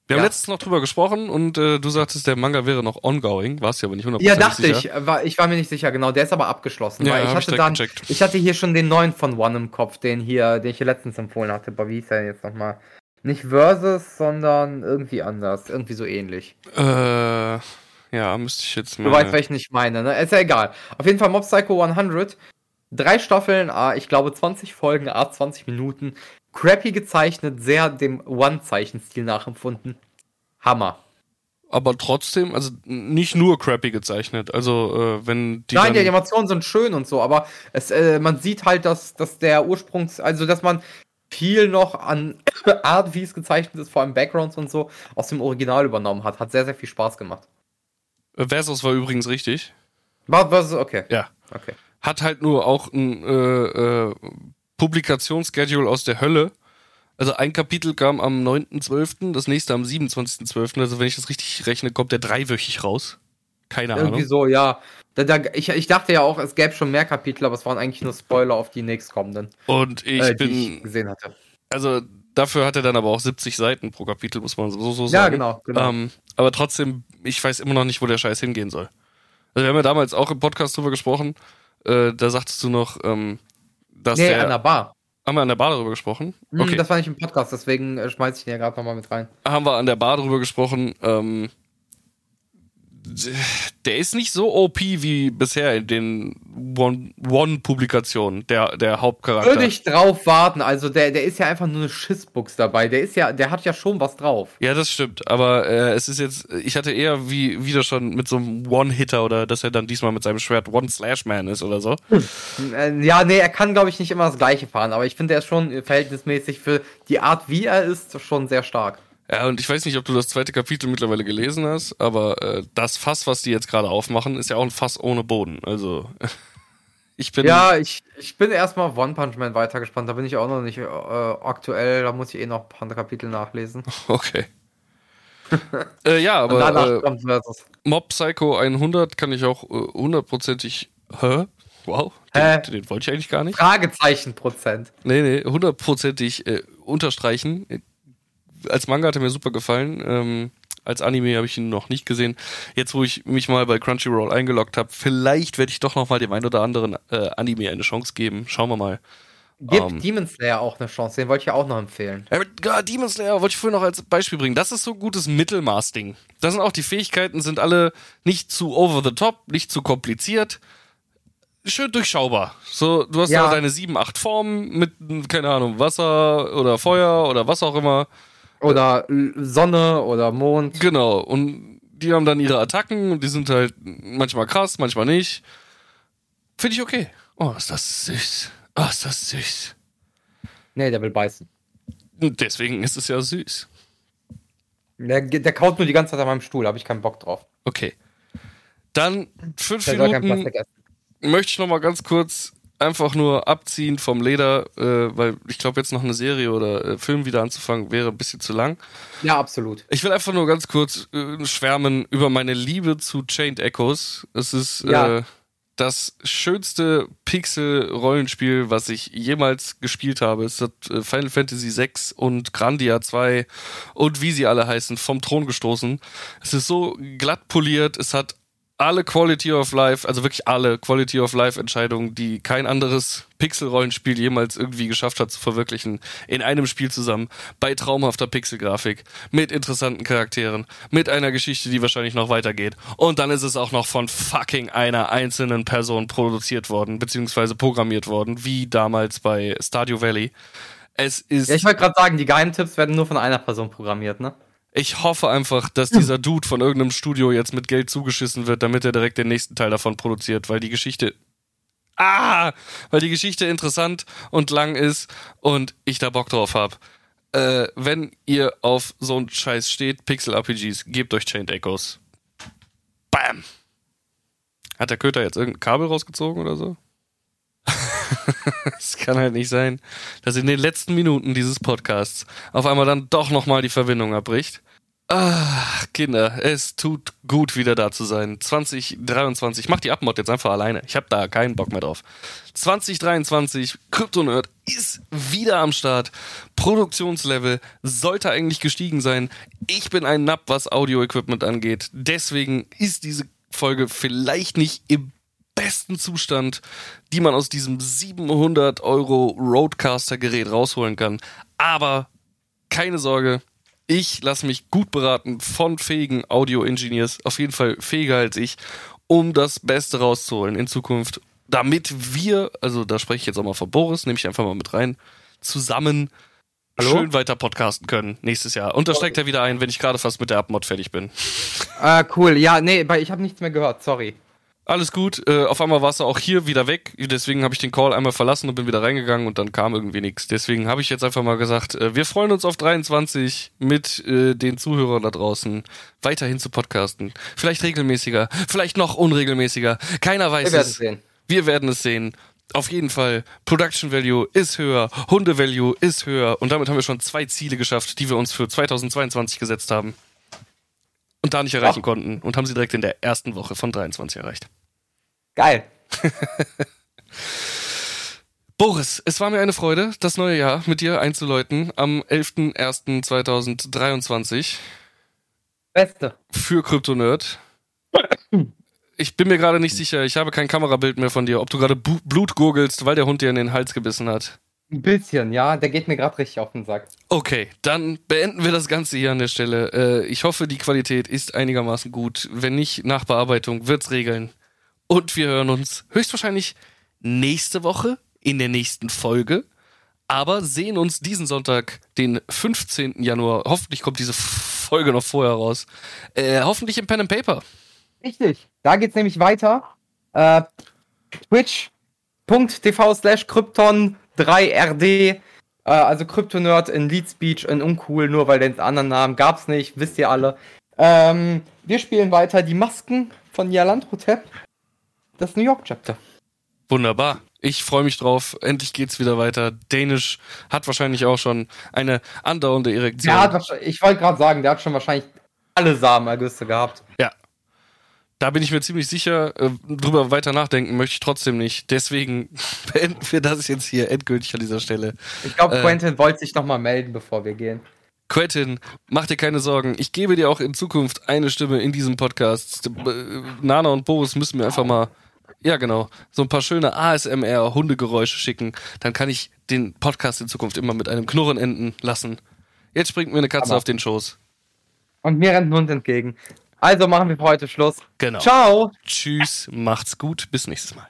wir haben Ja. letztens noch drüber gesprochen und äh, du sagtest, der Manga wäre noch ongoing. Warst ja aber nicht 100% Ja, dachte sicher. ich. War, ich war mir nicht sicher, genau. Der ist aber abgeschlossen. Ja, weil ich ich hatte direkt dann, gecheckt. ich hatte hier schon den neuen von One im Kopf, den hier, den ich hier letztens empfohlen hatte. Aber wie ist der jetzt nochmal? Nicht Versus, sondern irgendwie anders. Irgendwie so ähnlich. Äh, ja, müsste ich jetzt mal. Du weißt, welchen ich meine, ne? Ist ja egal. Auf jeden Fall Mob Psycho 100 Drei Staffeln, ah, ich glaube 20 Folgen, ah, 20 Minuten. Crappy gezeichnet, sehr dem One-Zeichenstil nachempfunden. Hammer. Aber trotzdem, also nicht nur crappy gezeichnet. Also äh, wenn die. Nein, die Animationen sind schön und so, aber es, äh, man sieht halt, dass, dass der Ursprungs, also dass man viel noch an Art, wie es gezeichnet ist, vor allem Backgrounds und so, aus dem Original übernommen hat. Hat sehr, sehr viel Spaß gemacht. Versus war übrigens richtig. Was, was, okay. Ja. Okay. Hat halt nur auch ein äh, äh, Publikationsschedule aus der Hölle. Also ein Kapitel kam am 9.12., das nächste am 27.12. Also wenn ich das richtig rechne, kommt der dreiwöchig raus. Keine Irgendwie Ahnung. so, ja. Da, da, ich, ich dachte ja auch, es gäbe schon mehr Kapitel, aber es waren eigentlich nur Spoiler auf die nächstkommenden, Und ich äh, bin, ich gesehen hatte. also dafür hat er dann aber auch 70 Seiten pro Kapitel, muss man so, so sagen. Ja, genau, genau. Ähm, aber trotzdem, ich weiß immer noch nicht, wo der Scheiß hingehen soll. Also wir haben ja damals auch im Podcast drüber gesprochen. Äh, da sagtest du noch, ähm, dass nee, der. an der Bar. haben wir an der Bar darüber gesprochen? Hm, Okay. Das war nicht im Podcast, deswegen äh, schmeiß ich den ja gerade nochmal mit rein. haben wir an der Bar drüber gesprochen. Ähm, der ist nicht so OP wie bisher in den One- One-Publikationen, der, der Hauptcharakter. Würde ich drauf warten, also der, der ist ja einfach nur eine Schissbuchs dabei. Der ist ja, der hat ja schon was drauf. Ja, das stimmt. Aber äh, es ist jetzt, ich hatte eher wie wieder schon mit so einem One-Hitter oder dass er dann diesmal mit seinem Schwert One-Slash-Man ist oder so. Äh, ja, nee, er kann, glaube ich, nicht immer das gleiche fahren, aber ich finde, er ist schon verhältnismäßig für die Art, wie er ist, schon sehr stark. Ja, und ich weiß nicht, ob du das zweite Kapitel mittlerweile gelesen hast, aber äh, das Fass, was die jetzt gerade aufmachen, ist ja auch ein Fass ohne Boden. Also ich bin. Ja, ich, ich bin erstmal One Punch Man weitergespannt, da bin ich auch noch nicht äh, aktuell, da muss ich eh noch ein paar Kapitel nachlesen. Okay. äh, ja, aber äh. Mob Psycho 100 kann ich auch äh, hundertprozentig. Hä? Wow, den, den wollte ich eigentlich gar nicht. Fragezeichen Prozent. Nee, nee, hundertprozentig äh, unterstreichen. Als Manga hat er mir super gefallen. Ähm, als Anime habe ich ihn noch nicht gesehen. Jetzt, wo ich mich mal bei Crunchyroll eingeloggt habe, vielleicht werde ich doch noch mal dem einen oder anderen äh, Anime eine Chance geben. Schauen wir mal. Gib Ähm. Demon Slayer auch eine Chance, den wollte ich ja auch noch empfehlen. Ja, ja, Demon Slayer wollte ich vorhin noch als Beispiel bringen. Das ist so gutes Mittelmaß-Ding. Da sind auch die Fähigkeiten, sind alle nicht zu over the top, nicht zu kompliziert. Schön durchschaubar. So, du hast Ja. da deine sieben, acht Formen mit, keine Ahnung, Wasser oder Feuer oder was auch immer. Oder Sonne oder Mond. Genau. Und die haben dann ihre Attacken und die sind halt manchmal krass, manchmal nicht. Finde ich okay. Oh, ist das süß. Oh, ist das süß. Nee, der will beißen. Und deswegen ist es ja süß. Der, der kaut nur die ganze Zeit an meinem Stuhl, habe ich keinen Bock drauf. Okay. Dann fünf Der Minuten möchte ich noch mal ganz kurz einfach nur abziehen vom Leder, äh, weil ich glaube jetzt noch eine Serie oder äh, Film wieder anzufangen wäre ein bisschen zu lang. Ja, absolut. Ich will einfach nur ganz kurz äh, schwärmen über meine Liebe zu Chained Echoes. Es ist Ja. äh, das schönste Pixel-Rollenspiel, was ich jemals gespielt habe. Es hat äh, Final Fantasy VI und Grandia 2 und wie sie alle heißen, vom Thron gestoßen. Es ist so glatt poliert, es hat alle Quality of Life, also wirklich alle Quality of Life Entscheidungen, die kein anderes Pixel-Rollenspiel jemals irgendwie geschafft hat zu verwirklichen, in einem Spiel zusammen, bei traumhafter Pixel-Grafik, mit interessanten Charakteren, mit einer Geschichte, die wahrscheinlich noch weitergeht. Und dann ist es auch noch von fucking einer einzelnen Person produziert worden, beziehungsweise programmiert worden, wie damals bei Stardew Valley. Es ist Ja, ich wollte gerade sagen, die Geheimtipps werden nur von einer Person programmiert, ne? Ich hoffe einfach, dass dieser Dude von irgendeinem Studio jetzt mit Geld zugeschissen wird, damit er direkt den nächsten Teil davon produziert, weil die Geschichte. Ah! Weil die Geschichte interessant und lang ist und ich da Bock drauf hab. Äh, wenn ihr auf so einen Scheiß steht, Pixel-RPGs, gebt euch Chained Echoes. Bam! Hat der Köter jetzt irgendein Kabel rausgezogen oder so? Es kann halt nicht sein, dass in den letzten Minuten dieses Podcasts auf einmal dann doch nochmal die Verbindung abbricht. Ach, Kinder, es tut gut, wieder da zu sein. 2023, mach die Abmod jetzt einfach alleine. Ich habe da keinen Bock mehr drauf. 2023, Kryptonerd ist wieder am Start. Produktionslevel sollte eigentlich gestiegen sein. Ich bin ein Napp, was Audio-Equipment angeht. Deswegen ist diese Folge vielleicht nicht im besten Zustand, die man aus diesem 700 Euro Roadcaster-Gerät rausholen kann. Aber keine Sorge, ich lasse mich gut beraten von fähigen Audio-Engineers, auf jeden Fall fähiger als ich, um das Beste rauszuholen in Zukunft. damit wir, also da spreche ich jetzt auch mal von Boris, nehme ich einfach mal mit rein, zusammen Hallo? schön weiter podcasten können nächstes Jahr. Und das steigt er wieder ein, wenn ich gerade fast mit der Abmod fertig bin. Äh, cool. Ja, nee, ich habe nichts mehr gehört, sorry. Alles gut, äh, auf einmal warst du auch hier wieder weg, deswegen habe ich den Call einmal verlassen und bin wieder reingegangen und dann kam irgendwie nichts. Deswegen habe ich jetzt einfach mal gesagt, äh, wir freuen uns auf 23 mit äh, den Zuhörern da draußen weiterhin zu podcasten. Vielleicht regelmäßiger, vielleicht noch unregelmäßiger, keiner weiß Wir werden es. sehen. Wir werden es sehen. Auf jeden Fall, Production Value ist höher, Hunde Value ist höher und damit haben wir schon zwei Ziele geschafft, die wir uns für 2022 gesetzt haben und da nicht erreichen Ach. konnten und haben sie direkt in der ersten Woche von 23 erreicht. Geil. Boris, es war mir eine Freude, das neue Jahr mit dir einzuläuten am 11.01.2023 Beste. für Kryptonerd. Ich bin mir gerade nicht sicher, ich habe kein Kamerabild mehr von dir, ob du gerade Blut gurgelst, weil der Hund dir in den Hals gebissen hat. Ein bisschen, ja. Der geht mir gerade richtig auf den Sack. Okay, dann beenden wir das Ganze hier an der Stelle. Äh, ich hoffe, die Qualität ist einigermaßen gut. Wenn nicht, nach Bearbeitung wird's regeln. Und wir hören uns höchstwahrscheinlich nächste Woche in der nächsten Folge. Aber sehen uns diesen Sonntag, den 15. Januar. Hoffentlich kommt diese Folge noch vorher raus. Äh, hoffentlich im Pen and Paper. Richtig. Da geht's nämlich weiter. Äh, Twitch.tv slash Krypton 3RD. Äh, also Kryptonerd in Lead Speech in Uncool, nur weil den anderen Namen gab's nicht, wisst ihr alle. Ähm, wir spielen weiter die Masken von Yalandrotep. Das New York Chapter. Wunderbar. Ich freue mich drauf. Endlich geht's wieder weiter. Danish hat wahrscheinlich auch schon eine andauernde Erektion. Wahrscheinlich, ich wollte gerade sagen, der hat schon wahrscheinlich alle Samenergüsse gehabt. Ja. Da bin ich mir ziemlich sicher, äh, drüber weiter nachdenken möchte ich trotzdem nicht. Deswegen beenden wir das jetzt hier endgültig an dieser Stelle. Ich glaube, Äh. Quentin wollte sich nochmal melden, bevor wir gehen. Quentin, mach dir keine Sorgen. Ich gebe dir auch in Zukunft eine Stimme in diesem Podcast. Äh, Nana und Boris müssen mir einfach mal, ja genau, so ein paar schöne ASMR-Hundegeräusche schicken. Dann kann ich den Podcast in Zukunft immer mit einem Knurren enden lassen. Jetzt springt mir eine Katze Aber- auf den Schoß. Und mir rennt ein Hund entgegen. Also machen wir für heute Schluss. Genau. Ciao! Tschüss, macht's gut, bis nächstes Mal.